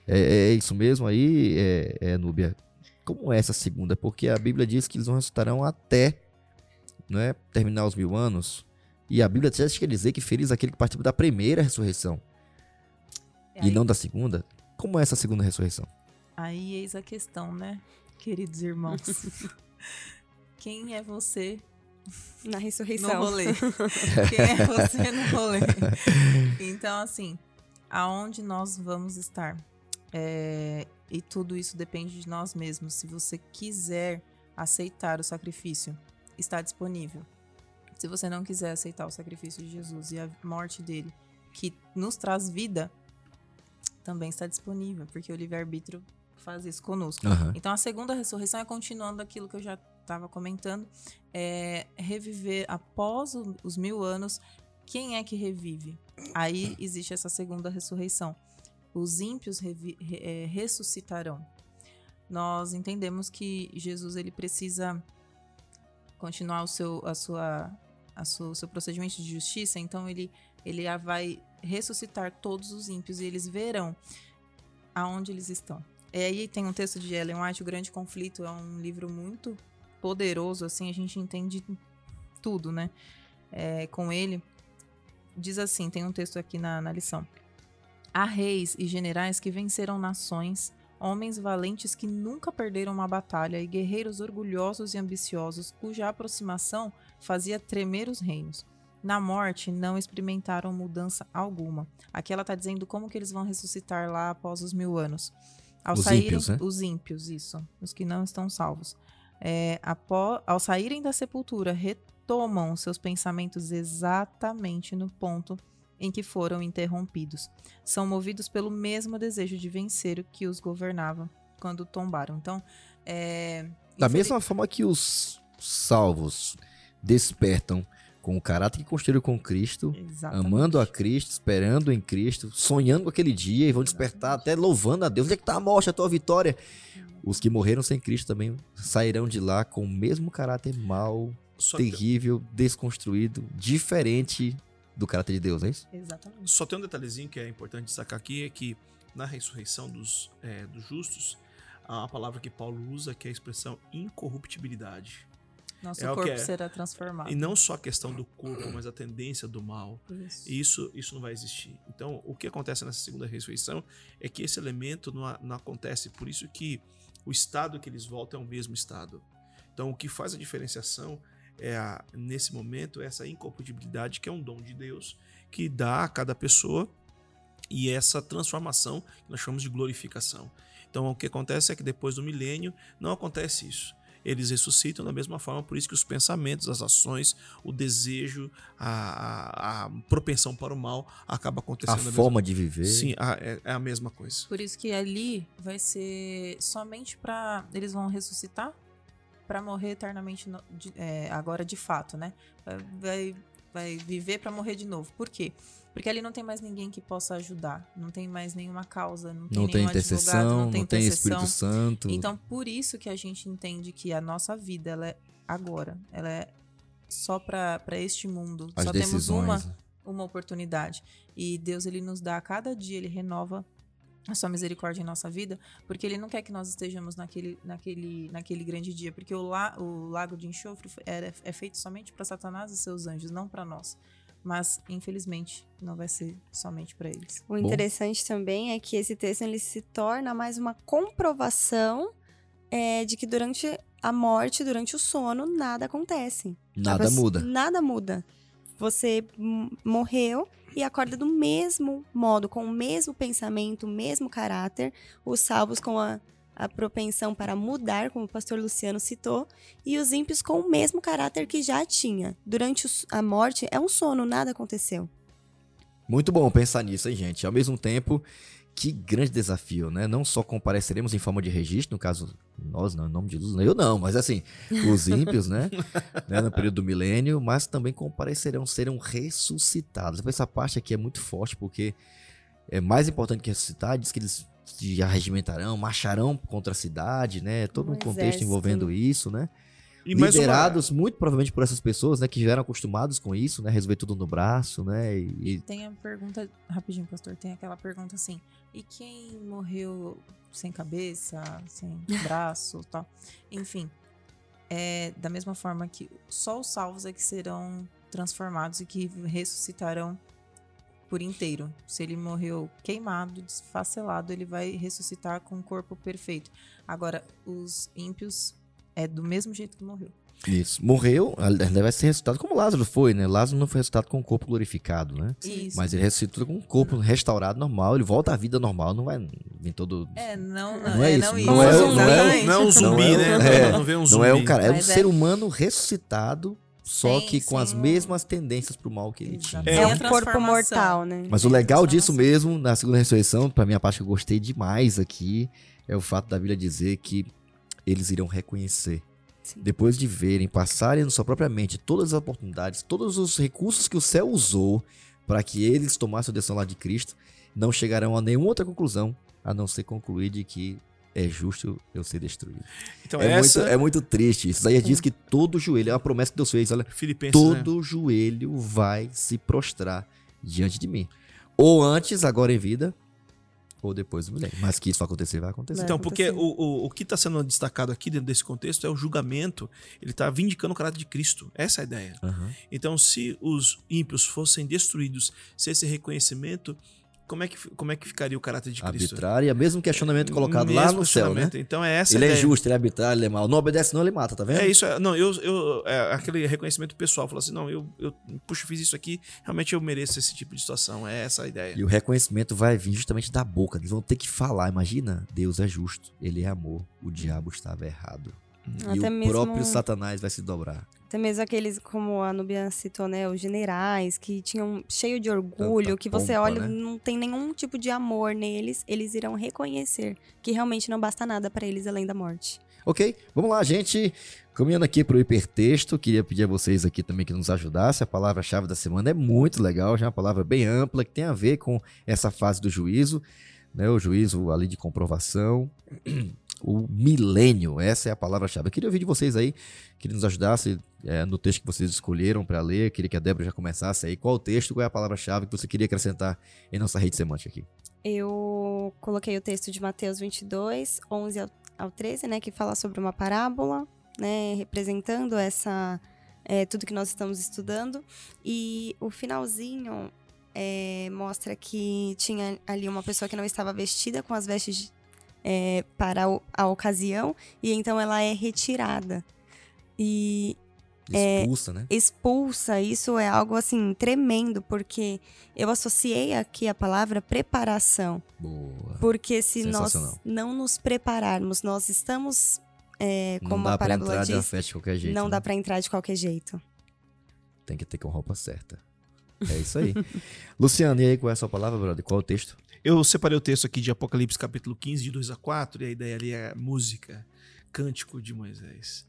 É, é isso mesmo aí, é, é, Núbia? Como é essa segunda? Porque a Bíblia diz que eles não ressuscitarão até né, terminar os mil anos. E a Bíblia já quer dizer que feliz é aquele que participou da primeira ressurreição É e aí, não da segunda. Como é essa segunda ressurreição? aí eis a questão, né, queridos irmãos? Quem é você Na no ressurreição. rolê? Quem é você no rolê? Então, assim, aonde nós vamos estar? É, e tudo isso depende de nós mesmos. Se você quiser aceitar o sacrifício, está disponível. Se você não quiser aceitar o sacrifício de Jesus e a morte dele, que nos traz vida, também está disponível, porque o livre-arbítrio faz isso conosco. Aham. Então a segunda ressurreição é continuando aquilo que eu já estava comentando, é reviver após os mil anos. Quem é que revive? Aí existe essa segunda ressurreição. Os ímpios re- é, ressuscitarão. Nós entendemos que Jesus ele precisa continuar o seu, a sua, a sua, o seu procedimento de justiça, então ele, ele vai ressuscitar todos os ímpios e eles verão aonde eles estão. É, aí tem um texto de Ellen White, O Grande Conflito, é um livro muito poderoso, assim, a gente entende tudo, né? É, com ele, diz assim, tem um texto aqui na, na lição. Há reis e generais que venceram nações, homens valentes que nunca perderam uma batalha e guerreiros orgulhosos e ambiciosos cuja aproximação fazia tremer os reinos. Na morte, não experimentaram mudança alguma. Aqui ela está dizendo como que eles vão ressuscitar lá após os mil anos. Ao Os saírem, ímpios, né? Os ímpios, isso. Os que não estão salvos. É, apó- ao saírem da sepultura, retomam seus pensamentos exatamente no ponto em que foram interrompidos. São movidos pelo mesmo desejo de vencer o que os governava quando tombaram. Então, é, Da infeliz- mesma forma que os salvos despertam com o caráter que construíram com Cristo, Exatamente. amando a Cristo, esperando em Cristo, sonhando com aquele dia e vão despertar até louvando a Deus. Onde é que tá a morte, a tua vitória? Os que morreram sem Cristo também sairão de lá com o mesmo caráter mau, Só que, terrível, desconstruído, diferente do caráter de Deus, é isso? Exatamente. só tem um detalhezinho que é importante destacar aqui, é que na ressurreição dos, é, dos justos, há uma palavra que Paulo usa que é a expressão incorruptibilidade. Nosso É o corpo que é. será transformado. E não só a questão do corpo, mas a tendência do mal. Isso. Isso, isso não vai existir. Então, o que acontece nessa segunda ressurreição é que esse elemento não, a- não acontece. Por isso que o estado que eles voltam é o mesmo estado. Então, o que faz a diferenciação é a- nesse momento essa incorruptibilidade que é um dom de Deus que dá a cada pessoa e essa transformação que nós chamamos de glorificação. Então, o que acontece é que depois do milênio não acontece isso. Eles ressuscitam da mesma forma, por isso que os pensamentos, as ações, o desejo, a, a- a propensão para o mal acaba acontecendo A da mesma forma de viver. Sim, a- é, é a mesma coisa. Por isso que ali vai ser somente pra. Eles vão ressuscitar pra morrer eternamente no- de- é, agora de fato, né? Vai, vai viver pra morrer de novo. Por quê? Porque ali não tem mais ninguém que possa ajudar. Não tem mais nenhuma causa. Não tem Não tem nenhum intercessão, advogado, não não tem, tem intercessão. Espírito Santo. Então, por isso que a gente entende que a nossa vida ela é agora. Ela é só pra este mundo. as só temos decisões. uma uma oportunidade. E Deus ele nos dá a cada dia, ele renova a sua misericórdia em nossa vida, porque ele não quer que nós estejamos naquele, naquele, naquele grande dia, porque o, la, o lago de enxofre é, é feito somente para Satanás e seus anjos, não para nós. Mas, infelizmente, não vai ser somente para eles. O interessante também é que esse texto ele se torna mais uma comprovação é, de que durante a morte, durante o sono, nada acontece. Nada Você- muda. Nada muda. Você morreu e acorda do mesmo modo, com o mesmo pensamento, o mesmo caráter, os salvos com a, a propensão para mudar, como o pastor Luciano citou, e os ímpios com o mesmo caráter que já tinha. Durante a morte é um sono, nada aconteceu. Muito bom pensar nisso, hein, gente? Ao mesmo tempo, que grande desafio, né? Não só compareceremos em forma de registro, no caso, nós não, em nome de Jesus, eu não, mas assim, os ímpios, né? né, No período do milênio, mas também comparecerão, serão ressuscitados. Essa parte aqui é muito forte, porque é mais importante que ressuscitar, diz que eles se arregimentarão, marcharão contra a cidade, né? Todo um, Um contexto envolvendo isso, né? E mais uma- Liderados muito provavelmente por essas pessoas, né? Que já eram acostumados com isso, né? Resolver tudo no braço, né? E, Tem a pergunta, rapidinho, pastor, tem aquela pergunta assim: e quem morreu sem cabeça, sem braço tal? Enfim, é da mesma forma que só os salvos é que serão transformados e que ressuscitarão por inteiro. Se ele morreu queimado, desfacelado, ele vai ressuscitar com o corpo perfeito. Agora, os ímpios é do mesmo jeito que morreu. Isso. Morreu, ele vai ser ressuscitado como Lázaro foi, né? Lázaro não foi ressuscitado com o corpo glorificado, né? Isso. Mas ele ressuscitou com o corpo restaurado normal, ele volta à vida normal, não vai vir todo. É, não, Não é isso, não não é- isso, não é- exatamente. Não é um zumbi, Não é- né? é. Não, não vem um Não zumbi. é um cara, é um Mas é- ser humano ressuscitado, só Sem- que com as sem o- mesmas tendências pro mal que ele tinha. É, É, um corpo mortal, né? Mas o legal disso mesmo, na segunda ressurreição, pra minha parte que eu gostei demais aqui, é o fato da Bíblia dizer que eles irão reconhecer. Sim. Depois de verem, passarem na sua própria mente todas as oportunidades, todos os recursos que o céu usou para que eles tomassem a decisão lá de Cristo, não chegarão a nenhuma outra conclusão a não ser concluir de que é justo eu ser destruído. Então é, essa... muito, é muito triste. Isso aí diz que todo joelho, é uma promessa que Deus fez, olha, Filipenses, né? todo joelho vai se prostrar diante de mim. Ou antes, agora em vida, ou depois do milênio. Mas que isso vai acontecer, vai acontecer. Vai Então, porque acontecer. o, o, o que está sendo destacado aqui dentro desse contexto é o julgamento, ele está vindicando o caráter de Cristo. Essa é a ideia. Aham. Então, se os ímpios fossem destruídos sem esse reconhecimento, como é que, como é que ficaria o caráter de Cristo? Arbitrário, é mesmo questionamento colocado lá Mesmo no céu, né? Então, é essa Ele é ideia. justo, ele é arbitrário, ele é mau. Não obedece, não, ele mata, tá vendo? É isso, é- não, eu, eu é aquele reconhecimento pessoal, falar assim, não, eu, eu puxa, fiz isso aqui, realmente eu mereço esse tipo de situação, é essa a ideia. E o reconhecimento vai vir justamente da boca. Eles vão ter que falar. Imagina, Deus é justo, ele é amor, o diabo estava errado. e Até o mesmo- próprio Satanás vai se dobrar. Até mesmo aqueles, como a Nubia citou, né? Os generais, que tinham cheio de orgulho, Tanta que você pompa, olha, né? não tem nenhum tipo de amor neles, eles irão reconhecer que realmente não basta nada para eles além da morte. Ok, vamos lá, gente. Caminhando aqui para o hipertexto, queria pedir a vocês aqui também que nos ajudassem. A palavra-chave da semana é muito legal, já é uma palavra bem ampla, que tem a ver com essa fase do juízo, né? O juízo ali de comprovação. O milênio, essa é a palavra-chave. Eu queria ouvir de vocês aí, que nos ajudasse é, no texto que vocês escolheram para ler. Queria que a Débora já começasse aí. Qual o texto, qual é a palavra-chave que você queria acrescentar em nossa rede semântica aqui? Eu coloquei o texto de Mateus 22, 11 ao- ao 13, né? Que fala sobre uma parábola, né? Representando essa... é, tudo que nós estamos estudando. E o finalzinho é, mostra que tinha ali uma pessoa que não estava vestida com as vestes é, para a ocasião. E então ela é retirada. E Expulsa, né? expulsa, isso é algo assim tremendo, porque eu associei aqui a palavra preparação. Boa. Porque se nós não nos prepararmos, nós estamos, é, como a para parábola diz, festa de qualquer jeito. não né? dá pra entrar de qualquer jeito. Tem que ter com a roupa certa. É isso aí. Luciano, e aí qual é a sua palavra, brother? Qual é o texto? Eu separei o texto aqui de Apocalipse capítulo 15, de 2 a 4, e a ideia ali é música, cântico de Moisés.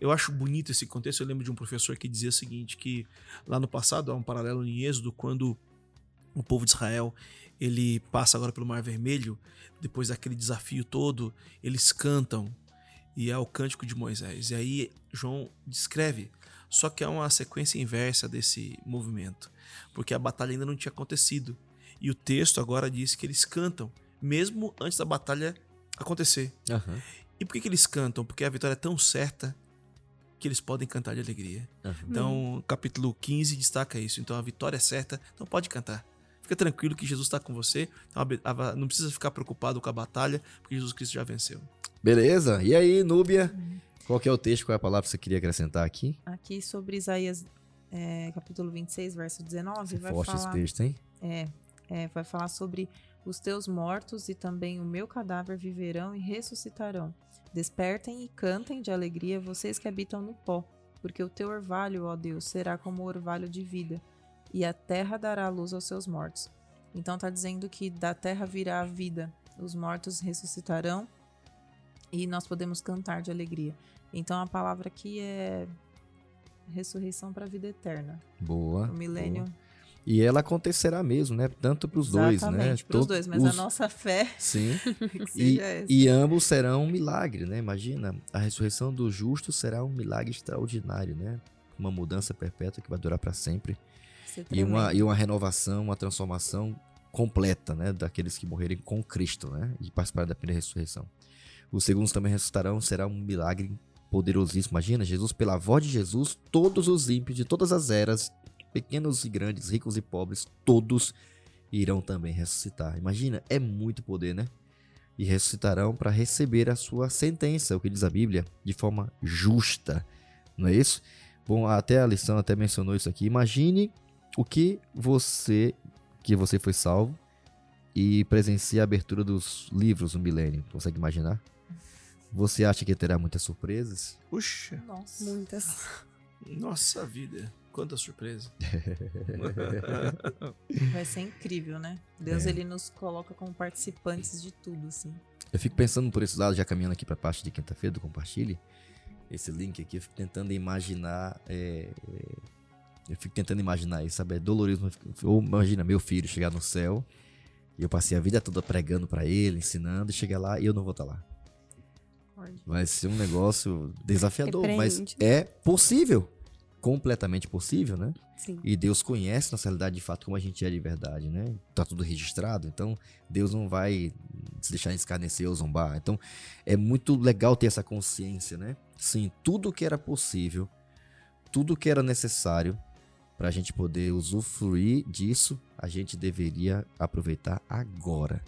Eu acho bonito esse contexto. Eu lembro de um professor que dizia o seguinte, que lá no passado há um paralelo em Êxodo, quando o povo de Israel ele passa agora pelo Mar Vermelho, depois daquele desafio todo, eles cantam, e é o cântico de Moisés. E aí João descreve, só que há uma sequência inversa desse movimento, porque a batalha ainda não tinha acontecido. E o texto agora diz que eles cantam, mesmo antes da batalha acontecer. E por que, que eles cantam? Porque a vitória é tão certa que eles podem cantar de alegria. Então, capítulo 15 destaca isso. Então, a vitória é certa, então pode cantar. Fica tranquilo que Jesus está com você. Então, a be- a- não precisa ficar preocupado com a batalha, porque Jesus Cristo já venceu. Beleza? E aí, Núbia? Qual que é o texto? Qual é a palavra que você queria acrescentar aqui? Aqui sobre Isaías, é, capítulo 26, verso 19, vai Forte esse falar texto, hein? É, é, vai falar sobre os teus mortos e também o meu cadáver viverão e ressuscitarão. Despertem e cantem de alegria vocês que habitam no pó, porque o teu orvalho, ó Deus, será como o orvalho de vida, e a terra dará luz aos seus mortos. Então está dizendo que da terra virá a vida, os mortos ressuscitarão e nós podemos cantar de alegria. Então a palavra aqui é ressurreição para a vida eterna. Boa. O milênio. boa. E ela acontecerá mesmo, né? Tanto para os dois, né? Para os dois, mas os- a nossa fé Sim. E, e ambos serão um milagre, né? Imagina, a ressurreição do justo será um milagre extraordinário, né? Uma mudança perpétua que vai durar para sempre. Ser E uma, e uma renovação, uma transformação completa, né? Daqueles que morrerem com Cristo, né? E participarem da primeira ressurreição. Os segundos também ressuscitarão, será um milagre poderosíssimo. Imagina, Jesus, pela voz de Jesus, todos os ímpios de todas as eras, pequenos e grandes, ricos e pobres, todos irão também ressuscitar. Imagina, é muito poder, né? E ressuscitarão para receber a sua sentença, o que diz a Bíblia, de forma justa. Não é isso? Bom, até a lição até mencionou isso aqui. Imagine o que você que você foi salvo e presencia a abertura dos livros no milênio. Consegue imaginar? Você acha que terá muitas surpresas? Puxa, Nossa. Muitas. nossa vida. Quanta surpresa. Vai ser incrível, né? Deus, É. ele nos coloca como participantes de tudo, assim. Eu fico pensando por esse lado, já caminhando aqui para a parte de quinta-feira do Compartilhe, esse link aqui, eu fico tentando imaginar. é, é, eu fico tentando imaginar isso, sabe? É doloroso. Ou imagina meu filho chegar no céu e eu passei a vida toda pregando para ele, ensinando, e chegar lá e eu não vou estar lá. Vai ser um negócio desafiador, mas Repreende. é possível. Completamente possível, né? Sim. E Deus conhece nossa realidade de fato como a gente é de verdade, né? Tá tudo registrado, então Deus não vai se deixar escarnecer ou zombar. Então é muito legal ter essa consciência, né? Sim, tudo que era possível, tudo que era necessário para a gente poder usufruir disso, a gente deveria aproveitar agora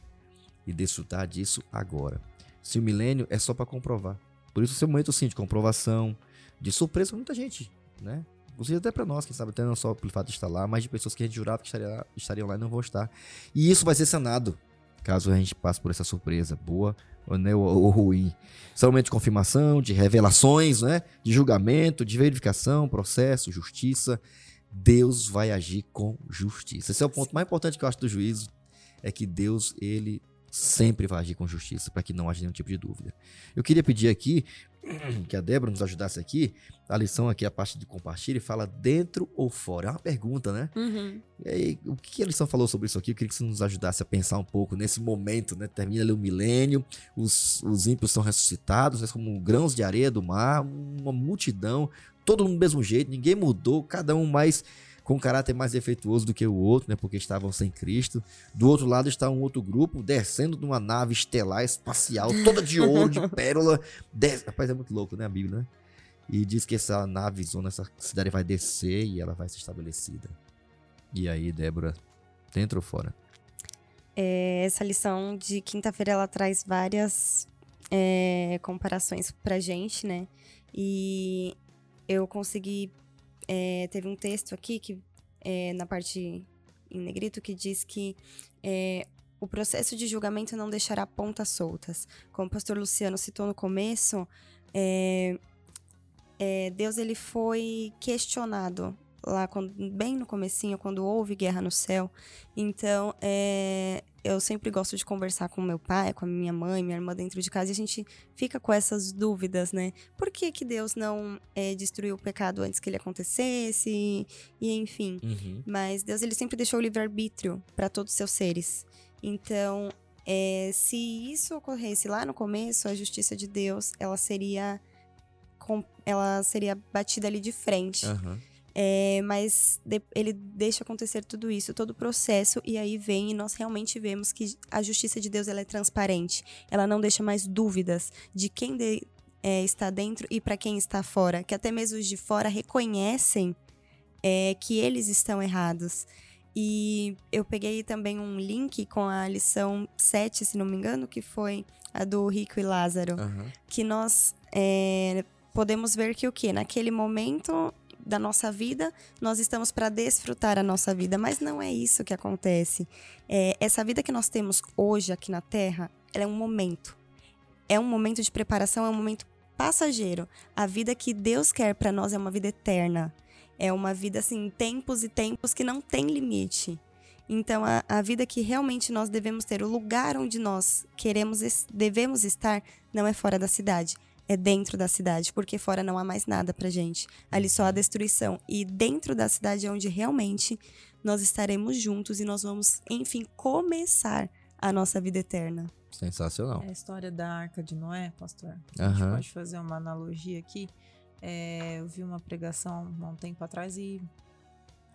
e desfrutar disso agora. Se o milênio é só para comprovar. Por isso, esse é um momento sim de comprovação, de surpresa para muita gente, né? Inclusive até para nós, quem sabe, até não só pelo fato de estar lá, mas de pessoas que a gente jurava que estaria, estariam lá e não vão estar. E isso vai ser sanado, caso a gente passe por essa surpresa, boa ou, né, ou, ou ruim. São momentos de confirmação, de revelações, né? De julgamento, de verificação, processo, justiça. Deus vai agir com justiça. Esse é o ponto mais importante que eu acho do juízo, é que Deus, ele sempre vai agir com justiça, para que não haja nenhum tipo de dúvida. Eu queria pedir aqui que a Débora nos ajudasse aqui. A lição aqui, a parte de compartilhar, fala dentro ou fora. É uma pergunta, né? Uhum. E aí, o que a lição falou sobre isso aqui? Eu queria que você nos ajudasse a pensar um pouco nesse momento, né? Termina ali o milênio, os, os ímpios são ressuscitados, né? como grãos de areia do mar, uma multidão, todo mundo do mesmo jeito, ninguém mudou, cada um mais com um caráter mais defeituoso do que o outro, né? Porque estavam sem Cristo. Do outro lado está um outro grupo descendo de uma nave estelar espacial, toda de ouro, de pérola. Des... Rapaz, é muito louco, né? A Bíblia, né? E diz que essa nave, zona, essa cidade vai descer e ela vai ser estabelecida. E aí, Débora, dentro ou fora? É, essa lição de quinta-feira ela traz várias é, comparações pra gente, né? E eu consegui. É, teve um texto aqui que é, na parte em negrito que diz que é, o processo de julgamento não deixará pontas soltas. Como o pastor Luciano citou no começo, é, é, Deus ele foi questionado lá quando, bem no comecinho, quando houve guerra no céu. Então, é, eu sempre gosto de conversar com meu pai, com a minha mãe, minha irmã dentro de casa, e a gente fica com essas dúvidas, né? Por que, que Deus não é, destruiu o pecado antes que ele acontecesse? E, e enfim. Uhum. Mas Deus ele sempre deixou o livre-arbítrio para todos os seus seres. Então, é, se isso ocorresse lá no começo, a justiça de Deus, ela seria com- ela seria batida ali de frente. Aham. É, mas de- ele deixa acontecer tudo isso, todo o processo, e aí vem e nós realmente vemos que a justiça de Deus ela é transparente. Ela não deixa mais dúvidas de quem de- é, está dentro e para quem está fora. Que até mesmo os de fora reconhecem é, que eles estão errados. E eu peguei também um link com a lição 7, se não me engano, que foi a do Rico e Lázaro Aham. que nós é, podemos ver que o que naquele momento da nossa vida, nós estamos para desfrutar a nossa vida, mas não é isso que acontece. É, essa vida que nós temos hoje aqui na Terra, é um momento. É um momento de preparação, é um momento passageiro. A vida que Deus quer para nós é uma vida eterna. É uma vida assim, tempos e tempos que não tem limite. Então, a, a vida que realmente nós devemos ter, o lugar onde nós queremos, devemos estar, não é fora da cidade, é dentro da cidade, porque fora não há mais nada pra gente. Ali só há destruição. E dentro da cidade é onde realmente nós estaremos juntos e nós vamos, enfim, começar a nossa vida eterna. Sensacional. É a história da Arca de Noé, pastor. A gente pode fazer uma analogia aqui. É, eu vi uma pregação há um tempo atrás e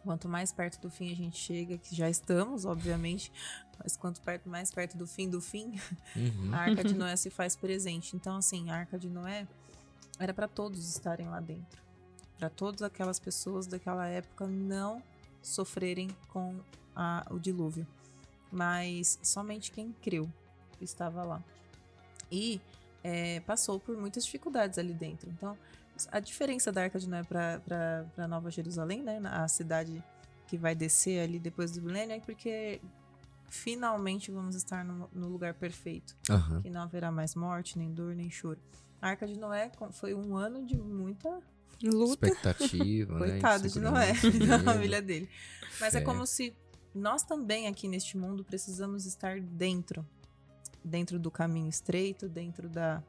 quanto mais perto do fim a gente chega, que já estamos, obviamente, mas quanto perto, mais perto do fim do fim, Uhum. a Arca de Noé se faz presente. Então, assim, a Arca de Noé era para todos estarem lá dentro. Para todas aquelas pessoas daquela época não sofrerem com a- o dilúvio. Mas somente quem creu estava lá. E é, passou por muitas dificuldades ali dentro. Então, a diferença da Arca de Noé para Nova Jerusalém, né, a cidade que vai descer ali depois do milênio, é porque finalmente vamos estar no, no lugar perfeito Aham. que não haverá mais morte, nem dor, nem choro. A Arca de Noé foi um ano de muita Luta. Expectativa, né? coitado de Noé, da família dele. Mas é fé. como se nós também aqui neste mundo precisamos estar dentro, dentro do caminho estreito, dentro da,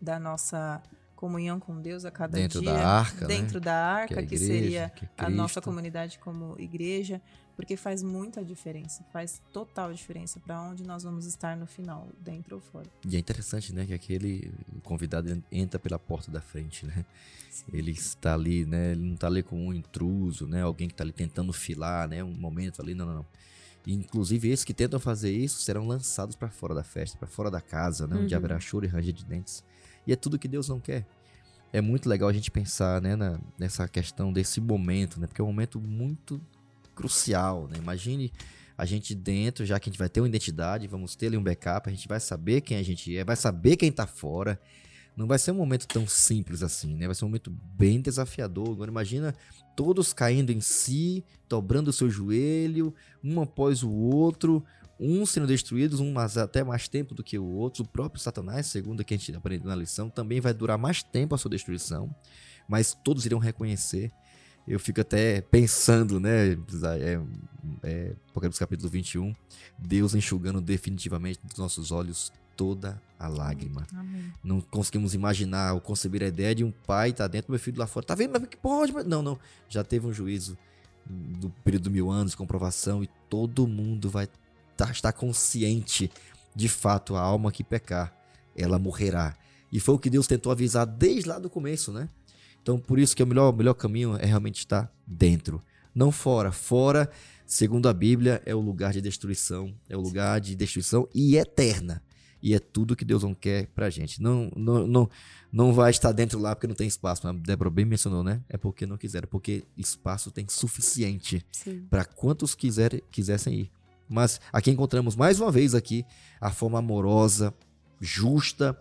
da nossa comunhão com Deus a cada Dentro dia, da arca, né? dentro da arca, é a que, igreja, seria que é a nossa comunidade como igreja, porque faz muita diferença, faz total diferença para onde nós vamos estar no final, dentro ou fora. E é interessante, né, que aquele convidado entra pela porta da frente, né? Ele está ali, né? Ele não está ali com um intruso, né? Alguém que está ali tentando filar, né? Um momento ali, não, não, não. E, inclusive, esses que tentam fazer isso serão lançados para fora da festa, para fora da casa, né? Onde Uhum. haverá choro e ranger de dentes. E é tudo que Deus não quer. É muito legal a gente pensar, né, na- nessa questão desse momento, né? Porque é um momento muito crucial, né? Imagine a gente dentro, já que a gente vai ter uma identidade, vamos ter ali um backup, a gente vai saber quem a gente é, vai saber quem tá fora. Não vai ser um momento tão simples assim, né? Vai ser um momento bem desafiador. Agora imagina todos caindo em si, dobrando o seu joelho, um após o outro, uns sendo destruídos, um mas até mais tempo do que o outro. O próprio Satanás, segundo o que a gente aprendeu na lição, também vai durar mais tempo a sua destruição, mas todos irão reconhecer. Eu fico até pensando, né? É, é, Apocalipse capítulo 21, Deus enxugando definitivamente dos nossos olhos toda a lágrima. Amém. Não conseguimos imaginar ou conceber a ideia de um pai tá dentro, meu filho lá fora. Tá vendo? Mas que pode? Mas- Não, não. Já teve um juízo do período de mil anos, comprovação, e todo mundo vai tá, estar consciente de fato a alma que pecar, ela morrerá. E foi o que Deus tentou avisar desde lá do começo, né? Então, por isso que o melhor, o melhor caminho é realmente estar dentro, não fora. Fora, segundo a Bíblia, é o lugar de destruição, é o lugar de destruição e eterna. E é tudo que Deus não quer pra gente. Não, não, não, não vai estar dentro lá porque não tem espaço. A Débora bem mencionou, né? É porque não quiseram, porque espaço tem suficiente para quantos quiser, quisessem ir. Mas aqui encontramos mais uma vez aqui a forma amorosa, justa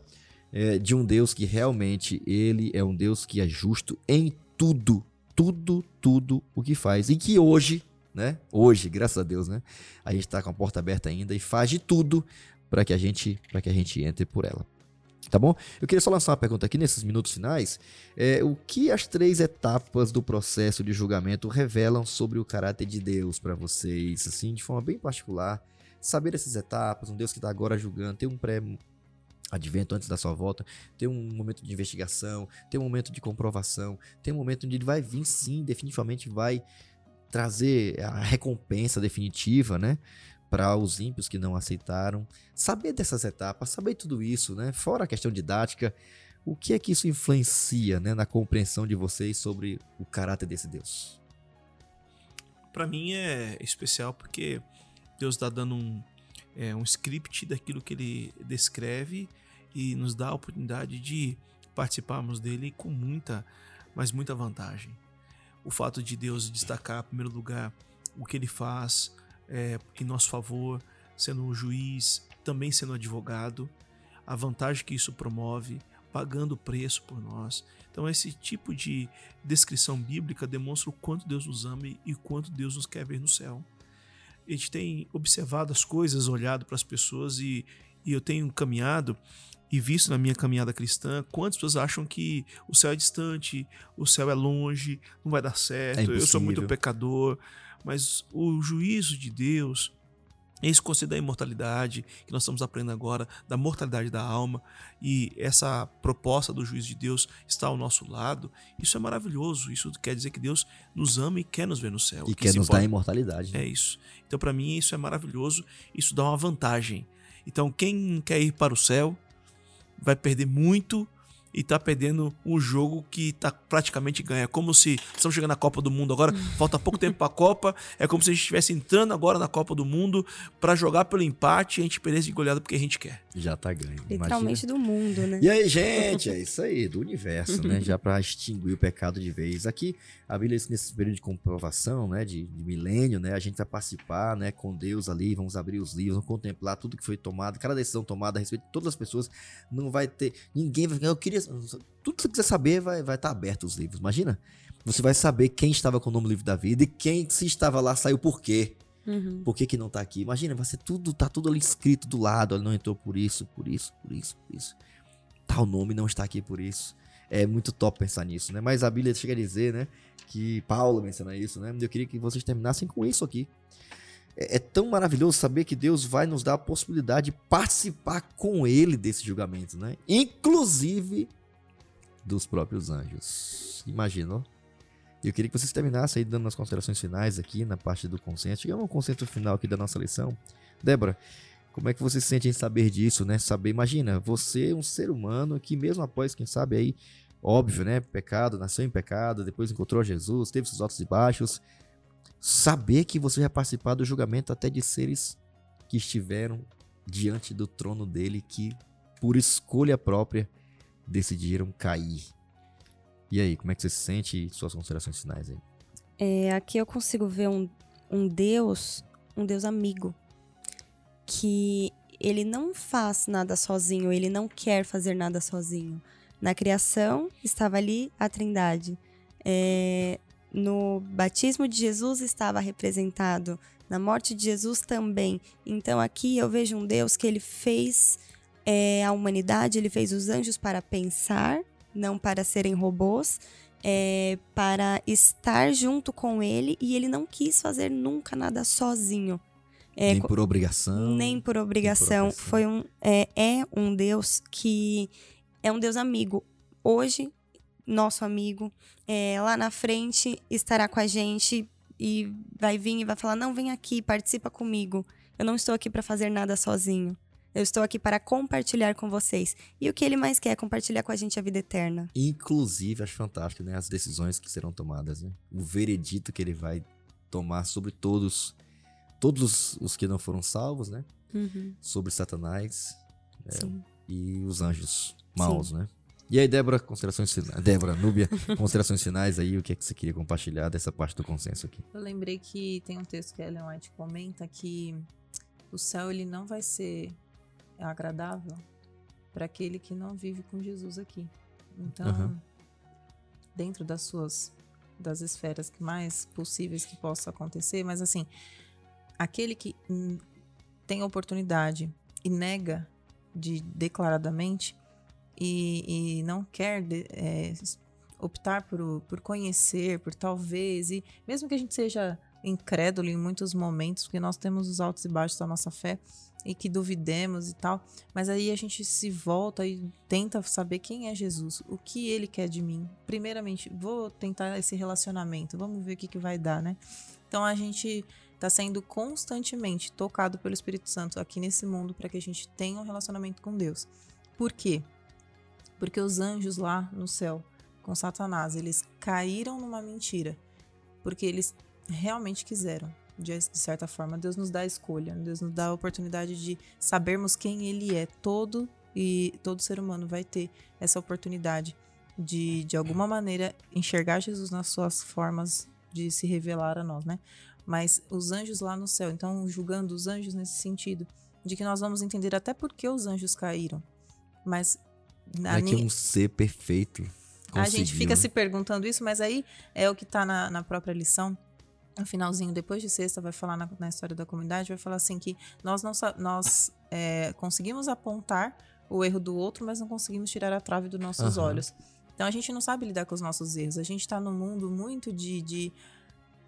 é, de um Deus que realmente ele é um Deus que é justo em tudo, tudo, tudo o que faz e que hoje, né? Hoje, graças a Deus, né? A gente está com a porta aberta ainda e faz de tudo para que a gente, para que a gente entre por ela. Tá bom? Eu queria só lançar uma pergunta aqui nesses minutos finais. É, o que as três etapas do processo de julgamento revelam sobre o caráter de Deus para vocês, assim, de forma bem particular? Saber essas etapas, um Deus que está agora julgando, ter um pré advento antes da sua volta, ter um momento de investigação, ter um momento de comprovação, ter um momento onde ele vai vir sim, definitivamente vai trazer a recompensa definitiva, né? Para os ímpios que não aceitaram. Saber dessas etapas, saber tudo isso, né? Fora a questão didática, o que é que isso influencia né, na compreensão de vocês sobre o caráter desse Deus? Pra mim é especial porque Deus está dando um, é, um script daquilo que ele descreve e nos dá a oportunidade de participarmos dele com muita, mas muita vantagem. O fato de Deus destacar, em primeiro lugar, o que ele faz é, em nosso favor, sendo um juiz, também sendo advogado, a vantagem que isso promove, pagando o preço por nós. Então, esse tipo de descrição bíblica demonstra o quanto Deus nos ama e o quanto Deus nos quer ver no céu. A gente tem observado as coisas, olhado para as pessoas e, e eu tenho caminhado e visto na minha caminhada cristã quantas pessoas acham que o céu é distante, o céu é longe, não vai dar certo, É eu sou muito pecador. Mas o juízo de Deus, esse conceito da imortalidade, que nós estamos aprendendo agora, da mortalidade da alma, e essa proposta do juízo de Deus está ao nosso lado, isso é maravilhoso. Isso quer dizer que Deus nos ama e quer nos ver no céu. E que quer nos pode- dar imortalidade. né? é isso. Então, para mim, isso é maravilhoso. Isso dá uma vantagem. Então, quem quer ir para o céu vai perder muito e tá perdendo um jogo que tá praticamente ganho. É como se estamos chegando na Copa do Mundo agora, falta pouco tempo para a Copa. É como se a gente estivesse entrando agora na Copa do Mundo para jogar pelo empate e a gente perdesse de goleada porque a gente quer. Já tá ganho. Literalmente Imagina. do mundo, né? E aí, gente, é isso aí, do universo, né? Já pra extinguir o pecado de vez. Aqui, a Bíblia, nesse período de comprovação, né? De, de milênio, né? A gente vai participar, né? Com Deus ali, vamos abrir os livros, vamos contemplar tudo que foi tomado, cada decisão tomada a respeito de todas as pessoas. Não vai ter. Ninguém vai. Eu queria. Tudo que você quiser saber vai estar vai tá aberto os livros. Imagina? Você vai saber quem estava com o nome do livro da vida e quem, se estava lá, saiu por quê. Uhum. Por que, que não tá aqui? Imagina, vai ser tudo, tá tudo ali escrito do lado. Ele não entrou por isso, por isso, por isso, por isso. Tal nome não está aqui por isso. É muito top pensar nisso, né? Mas a Bíblia chega a dizer, né? Que Paulo menciona isso, né? Eu queria que vocês terminassem com isso aqui. É, é tão maravilhoso saber que Deus vai nos dar a possibilidade de participar com Ele desse julgamento, né? Inclusive dos próprios anjos. Imagina, ó. E eu queria que vocês terminassem aí dando as considerações finais aqui na parte do consenso. Chegamos ao consenso final aqui da nossa lição. Débora, como é que você se sente em saber disso, né? Saber, imagina, você é um ser humano que mesmo após, quem sabe aí, óbvio, né? Pecado, nasceu em pecado, depois encontrou Jesus, teve seus altos e baixos. Saber que você vai participar do julgamento até de seres que estiveram diante do trono dele, que por escolha própria decidiram cair. E aí, como é que você se sente? Suas considerações finais aí. É, aqui eu consigo ver um, um Deus, um Deus amigo, que ele não faz nada sozinho, ele não quer fazer nada sozinho. Na criação estava ali a Trindade. É, no batismo de Jesus estava representado, na morte de Jesus também. Então aqui eu vejo um Deus que ele fez é, a humanidade, ele fez os anjos para pensar, não para serem robôs é, para estar junto com ele e ele não quis fazer nunca nada sozinho. É, nem por obrigação. nem por obrigação. obrigação. Foi um, é, é um Deus que é um Deus amigo. Hoje, nosso amigo, é, lá na frente estará com a gente e vai vir e vai falar: não, vem aqui, participa comigo. Eu não estou aqui para fazer nada sozinho. Eu estou aqui para compartilhar com vocês. E o que ele mais quer é compartilhar com a gente a vida eterna. Inclusive, acho fantástico, né? As decisões que serão tomadas, né? O veredito que ele vai tomar sobre todos, todos os que não foram salvos, né? Sobre Satanás Sim. e os anjos maus, né? E aí, Débora, considerações finais. Débora, Núbia, considerações finais aí, o que é que você queria compartilhar dessa parte do consenso aqui? Eu lembrei que tem um texto que a Ellen White comenta que o céu ele não vai ser agradável para aquele que não vive com Jesus aqui. Então, Aham. dentro das suas das esferas que mais possíveis que possa acontecer, mas assim, aquele que tem a oportunidade e nega de declaradamente e, e não quer de- é, optar por, por conhecer, por talvez, e mesmo que a gente seja incrédulo em muitos momentos, porque nós temos os altos e baixos da nossa fé e que duvidemos e tal, mas aí a gente se volta e tenta saber quem é Jesus, o que ele quer de mim. Primeiramente, vou tentar esse relacionamento, vamos ver o que, que vai dar, né? Então a gente está sendo constantemente tocado pelo Espírito Santo aqui nesse mundo para que a gente tenha um relacionamento com Deus. Por quê? Porque os anjos lá no céu com Satanás, eles caíram numa mentira. Porque eles realmente quiseram. De de certa forma, Deus nos dá a escolha, Deus nos dá a oportunidade de sabermos quem Ele é. Todo e todo ser humano vai ter essa oportunidade de, de alguma maneira, enxergar Jesus nas suas formas de se revelar a nós, né? Mas os anjos lá no céu, então julgando os anjos nesse sentido, de que nós vamos entender até por que os anjos caíram. Mas Não é que um ser perfeito. A gente fica se perguntando isso, mas aí é o que está na, na própria lição no finalzinho, depois de sexta, vai falar na, na, história da comunidade, vai falar assim que nós não nós é, conseguimos apontar o erro do outro, mas não conseguimos tirar a trave dos nossos uhum. olhos. Então a gente não sabe lidar com os nossos erros. A gente está num mundo muito de, de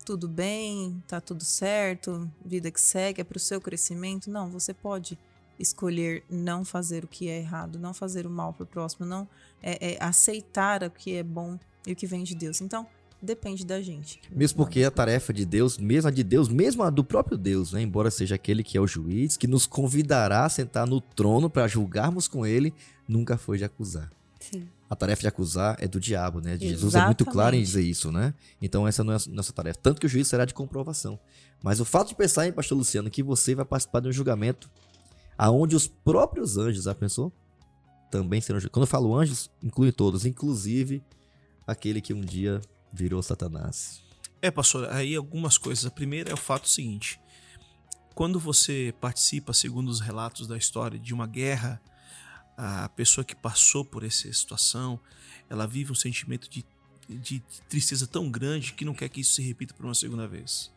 tudo bem, tá tudo certo, vida que segue, é para o seu crescimento. Não, você pode escolher não fazer o que é errado, não fazer o mal para o próximo, não é, é, aceitar o que é bom e o que vem de Deus. Então, depende da gente. Mesmo porque a tarefa de Deus, mesmo a de Deus, mesmo a do próprio Deus, né? embora seja aquele que é o juiz, que nos convidará a sentar no trono para julgarmos com ele, nunca foi de acusar. Sim. A tarefa de acusar é do diabo, né? De Jesus é muito claro em dizer isso, né? Então essa não é a nossa tarefa. Tanto que o juiz será de comprovação. Mas o fato de pensar em pastor Luciano que você vai participar de um julgamento aonde os próprios anjos, já pensou? Também serão julgados. Quando eu falo anjos, inclui todos, inclusive aquele que um dia virou Satanás. É, pastor, aí algumas coisas. A primeira é o fato seguinte: quando você participa, segundo os relatos da história, de uma guerra, a pessoa que passou por essa situação, ela vive um sentimento de, de tristeza tão grande que não quer que isso se repita por uma segunda vez.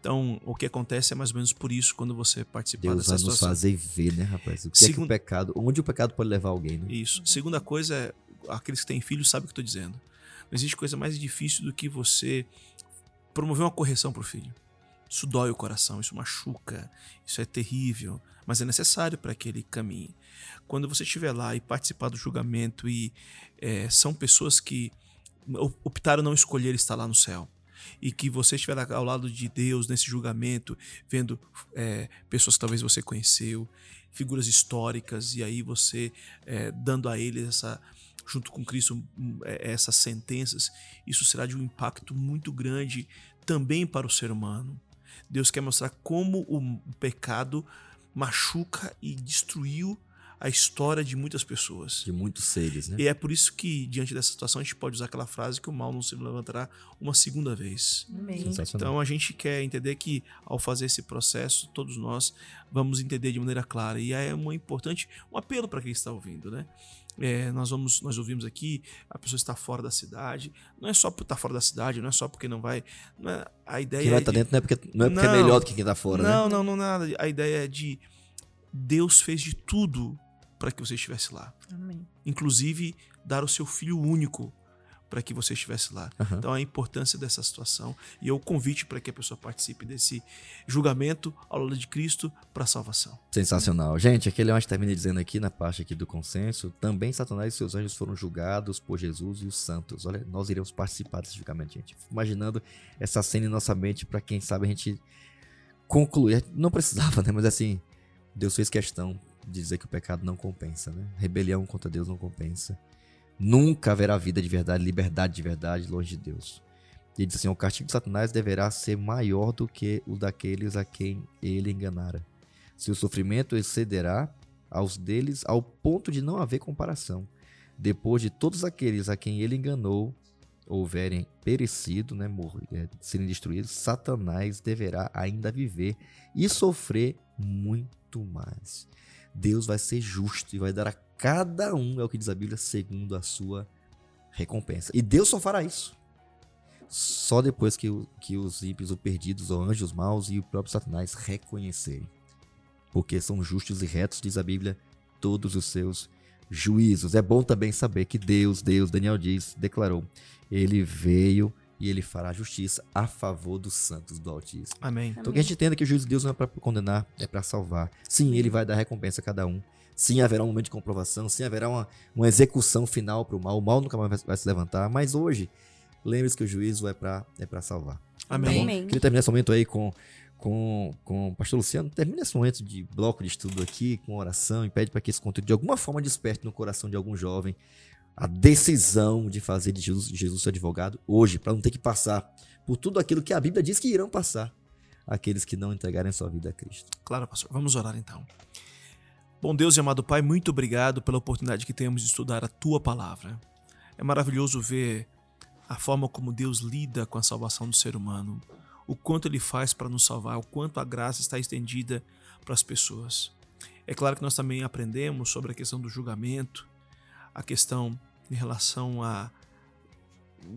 Então, o que acontece é mais ou menos por isso quando você participa Deus dessa situação. Deus vai nos fazer ver, né, rapaz? O que é que o pecado, onde o pecado pode levar alguém, né? Isso. Segunda coisa é, aqueles que têm filhos sabem o que eu estou dizendo. Não existe coisa mais difícil do que você promover uma correção para o filho. Isso dói o coração, isso machuca, isso é terrível, mas é necessário para que ele caminhe. Quando você estiver lá e participar do julgamento e é, são pessoas que optaram não escolher estar lá no céu, e que você estiver ao lado de Deus nesse julgamento, vendo é, pessoas que talvez você conheceu, figuras históricas, e aí você é, dando a eles essa junto com Cristo hum, é, essas sentenças, isso será de um impacto muito grande também para o ser humano. Deus quer mostrar como o pecado machuca e destruiu a história de muitas pessoas. De muitos seres, né? E é por isso que, diante dessa situação, a gente pode usar aquela frase que o mal não se levantará uma segunda vez. Amém. Então a gente quer entender que, ao fazer esse processo, todos nós vamos entender de maneira clara. E é uma importante, um apelo para quem está ouvindo, né? É, nós vamos, nós ouvimos aqui, a pessoa está fora da cidade. Não é só por estar fora da cidade, não é só porque não vai. Não é, a ideia quem vai estar é dentro não é porque, não é, porque não, é melhor do que quem está fora, não, né? Não, não, nada. A ideia é de Deus fez de tudo para que você estivesse lá. Amém. Inclusive dar o seu filho único para que você estivesse lá. Uhum. Então a importância dessa situação e o convite para que a pessoa participe desse julgamento ao lado de Cristo para a salvação. Sensacional. Gente, aquele onde termina dizendo aqui na parte aqui do consenso, também Satanás e seus anjos foram julgados por Jesus e os santos. Olha, nós iremos participar desse julgamento, gente. Imaginando essa cena em nossa mente para quem sabe a gente concluir. Não precisava, né? Mas assim, Deus fez questão de dizer que o pecado não compensa, né? Rebelião contra Deus não compensa. Nunca haverá vida de verdade, liberdade de verdade longe de Deus. Ele diz assim: o castigo de Satanás deverá ser maior do que o daqueles a quem ele enganara. Seu sofrimento excederá aos deles ao ponto de não haver comparação. Depois de todos aqueles a quem ele enganou houverem perecido, né, é, serem destruídos, Satanás deverá ainda viver e sofrer muito mais. Deus vai ser justo e vai dar a cada um, é o que diz a Bíblia, segundo a sua recompensa. E Deus só fará isso. Só depois que, que os ímpios, os perdidos, os anjos maus e o próprio Satanás reconhecerem. Porque são justos e retos, diz a Bíblia, todos os seus juízos. É bom também saber que Deus, Deus, Daniel diz, declarou, ele veio e ele fará justiça a favor dos santos do Altíssimo. Amém. Então que a gente entenda que o juízo de Deus não é para condenar, é para salvar. Sim, ele vai dar recompensa a cada um. Sim, haverá um momento de comprovação, sim, haverá uma, uma execução final para o mal. O mal nunca mais vai, vai se levantar, mas hoje, lembre-se que o juízo é para é pra salvar. Amém. Tá Amém. Queria terminar esse momento aí com, com, com o pastor Luciano. Termina esse momento de bloco de estudo aqui, com oração, e pede para que esse conteúdo de alguma forma desperte no coração de algum jovem a decisão de fazer de Jesus, Jesus seu advogado hoje, para não ter que passar por tudo aquilo que a Bíblia diz que irão passar aqueles que não entregarem sua vida a Cristo. Claro, pastor. Vamos orar então. Bom Deus e amado Pai, muito obrigado pela oportunidade que temos de estudar a tua palavra. É maravilhoso ver a forma como Deus lida com a salvação do ser humano, o quanto ele faz para nos salvar, o quanto a graça está estendida para as pessoas. É claro que nós também aprendemos sobre a questão do julgamento, a questão em relação a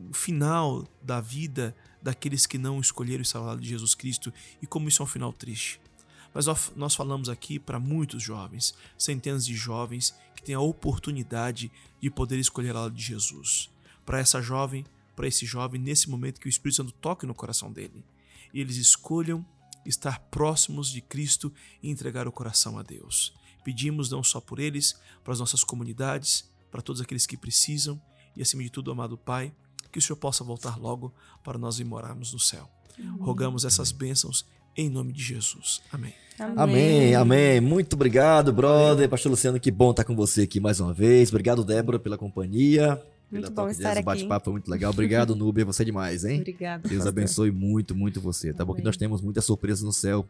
o final da vida daqueles que não escolheram ao lado de Jesus Cristo e como isso é um final triste. Mas nós falamos aqui para muitos jovens, centenas de jovens que têm a oportunidade de poder escolher ao lado de Jesus. Para essa jovem, para esse jovem, nesse momento que o Espírito Santo toque no coração dele, e eles escolham estar próximos de Cristo e entregar o coração a Deus. Pedimos não só por eles, para as nossas comunidades, para todos aqueles que precisam e, acima de tudo, amado Pai, que o Senhor possa voltar logo para nós ir morarmos no céu. Uhum. Rogamos essas bênçãos em nome de Jesus. Amém. Amém, amém. amém. Muito obrigado, brother. Pastor Luciano, que bom estar com você aqui mais uma vez. Obrigado, Débora, pela companhia. Muito bom estar aqui. O bate-papo foi muito legal. Obrigado, Núbia. Você é demais, hein? Obrigada. Deus pastor. abençoe muito, muito você. Tá bom que nós temos muitas surpresas no céu.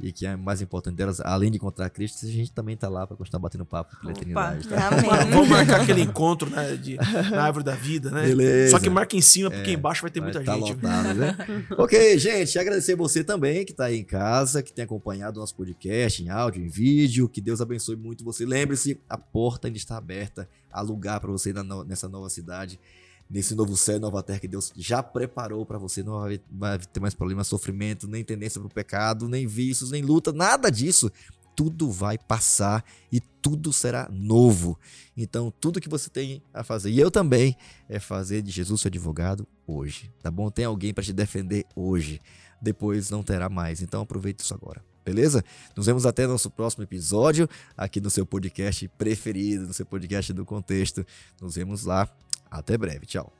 E que é mais importante delas, além de encontrar Cristo, a gente também tá lá para continuar batendo papo pela eternidade. Tá? Vamos marcar aquele encontro né, de, na árvore da vida, né? Beleza. Só que marca em cima, porque é, embaixo vai ter vai muita tá gente. Lotado, né? ok, gente, agradecer você também que tá aí em casa, que tem acompanhado o nosso podcast em áudio, em vídeo. Que Deus abençoe muito você. Lembre-se, a porta ainda está aberta, há lugar para você nessa nova cidade nesse novo céu e nova terra que Deus já preparou para você. Não vai, vai, ter mais problema, sofrimento, nem tendência para o pecado, nem vícios, nem luta, nada disso. Tudo vai passar e tudo será novo. Então, tudo que você tem a fazer, e eu também, é fazer de Jesus seu advogado hoje, tá bom? Tem alguém para te defender hoje. Depois não terá mais. Então, aproveite isso agora beleza? Nos vemos até no nosso próximo episódio, aqui no seu podcast preferido, no seu podcast do contexto. Nos vemos lá. Até breve, tchau.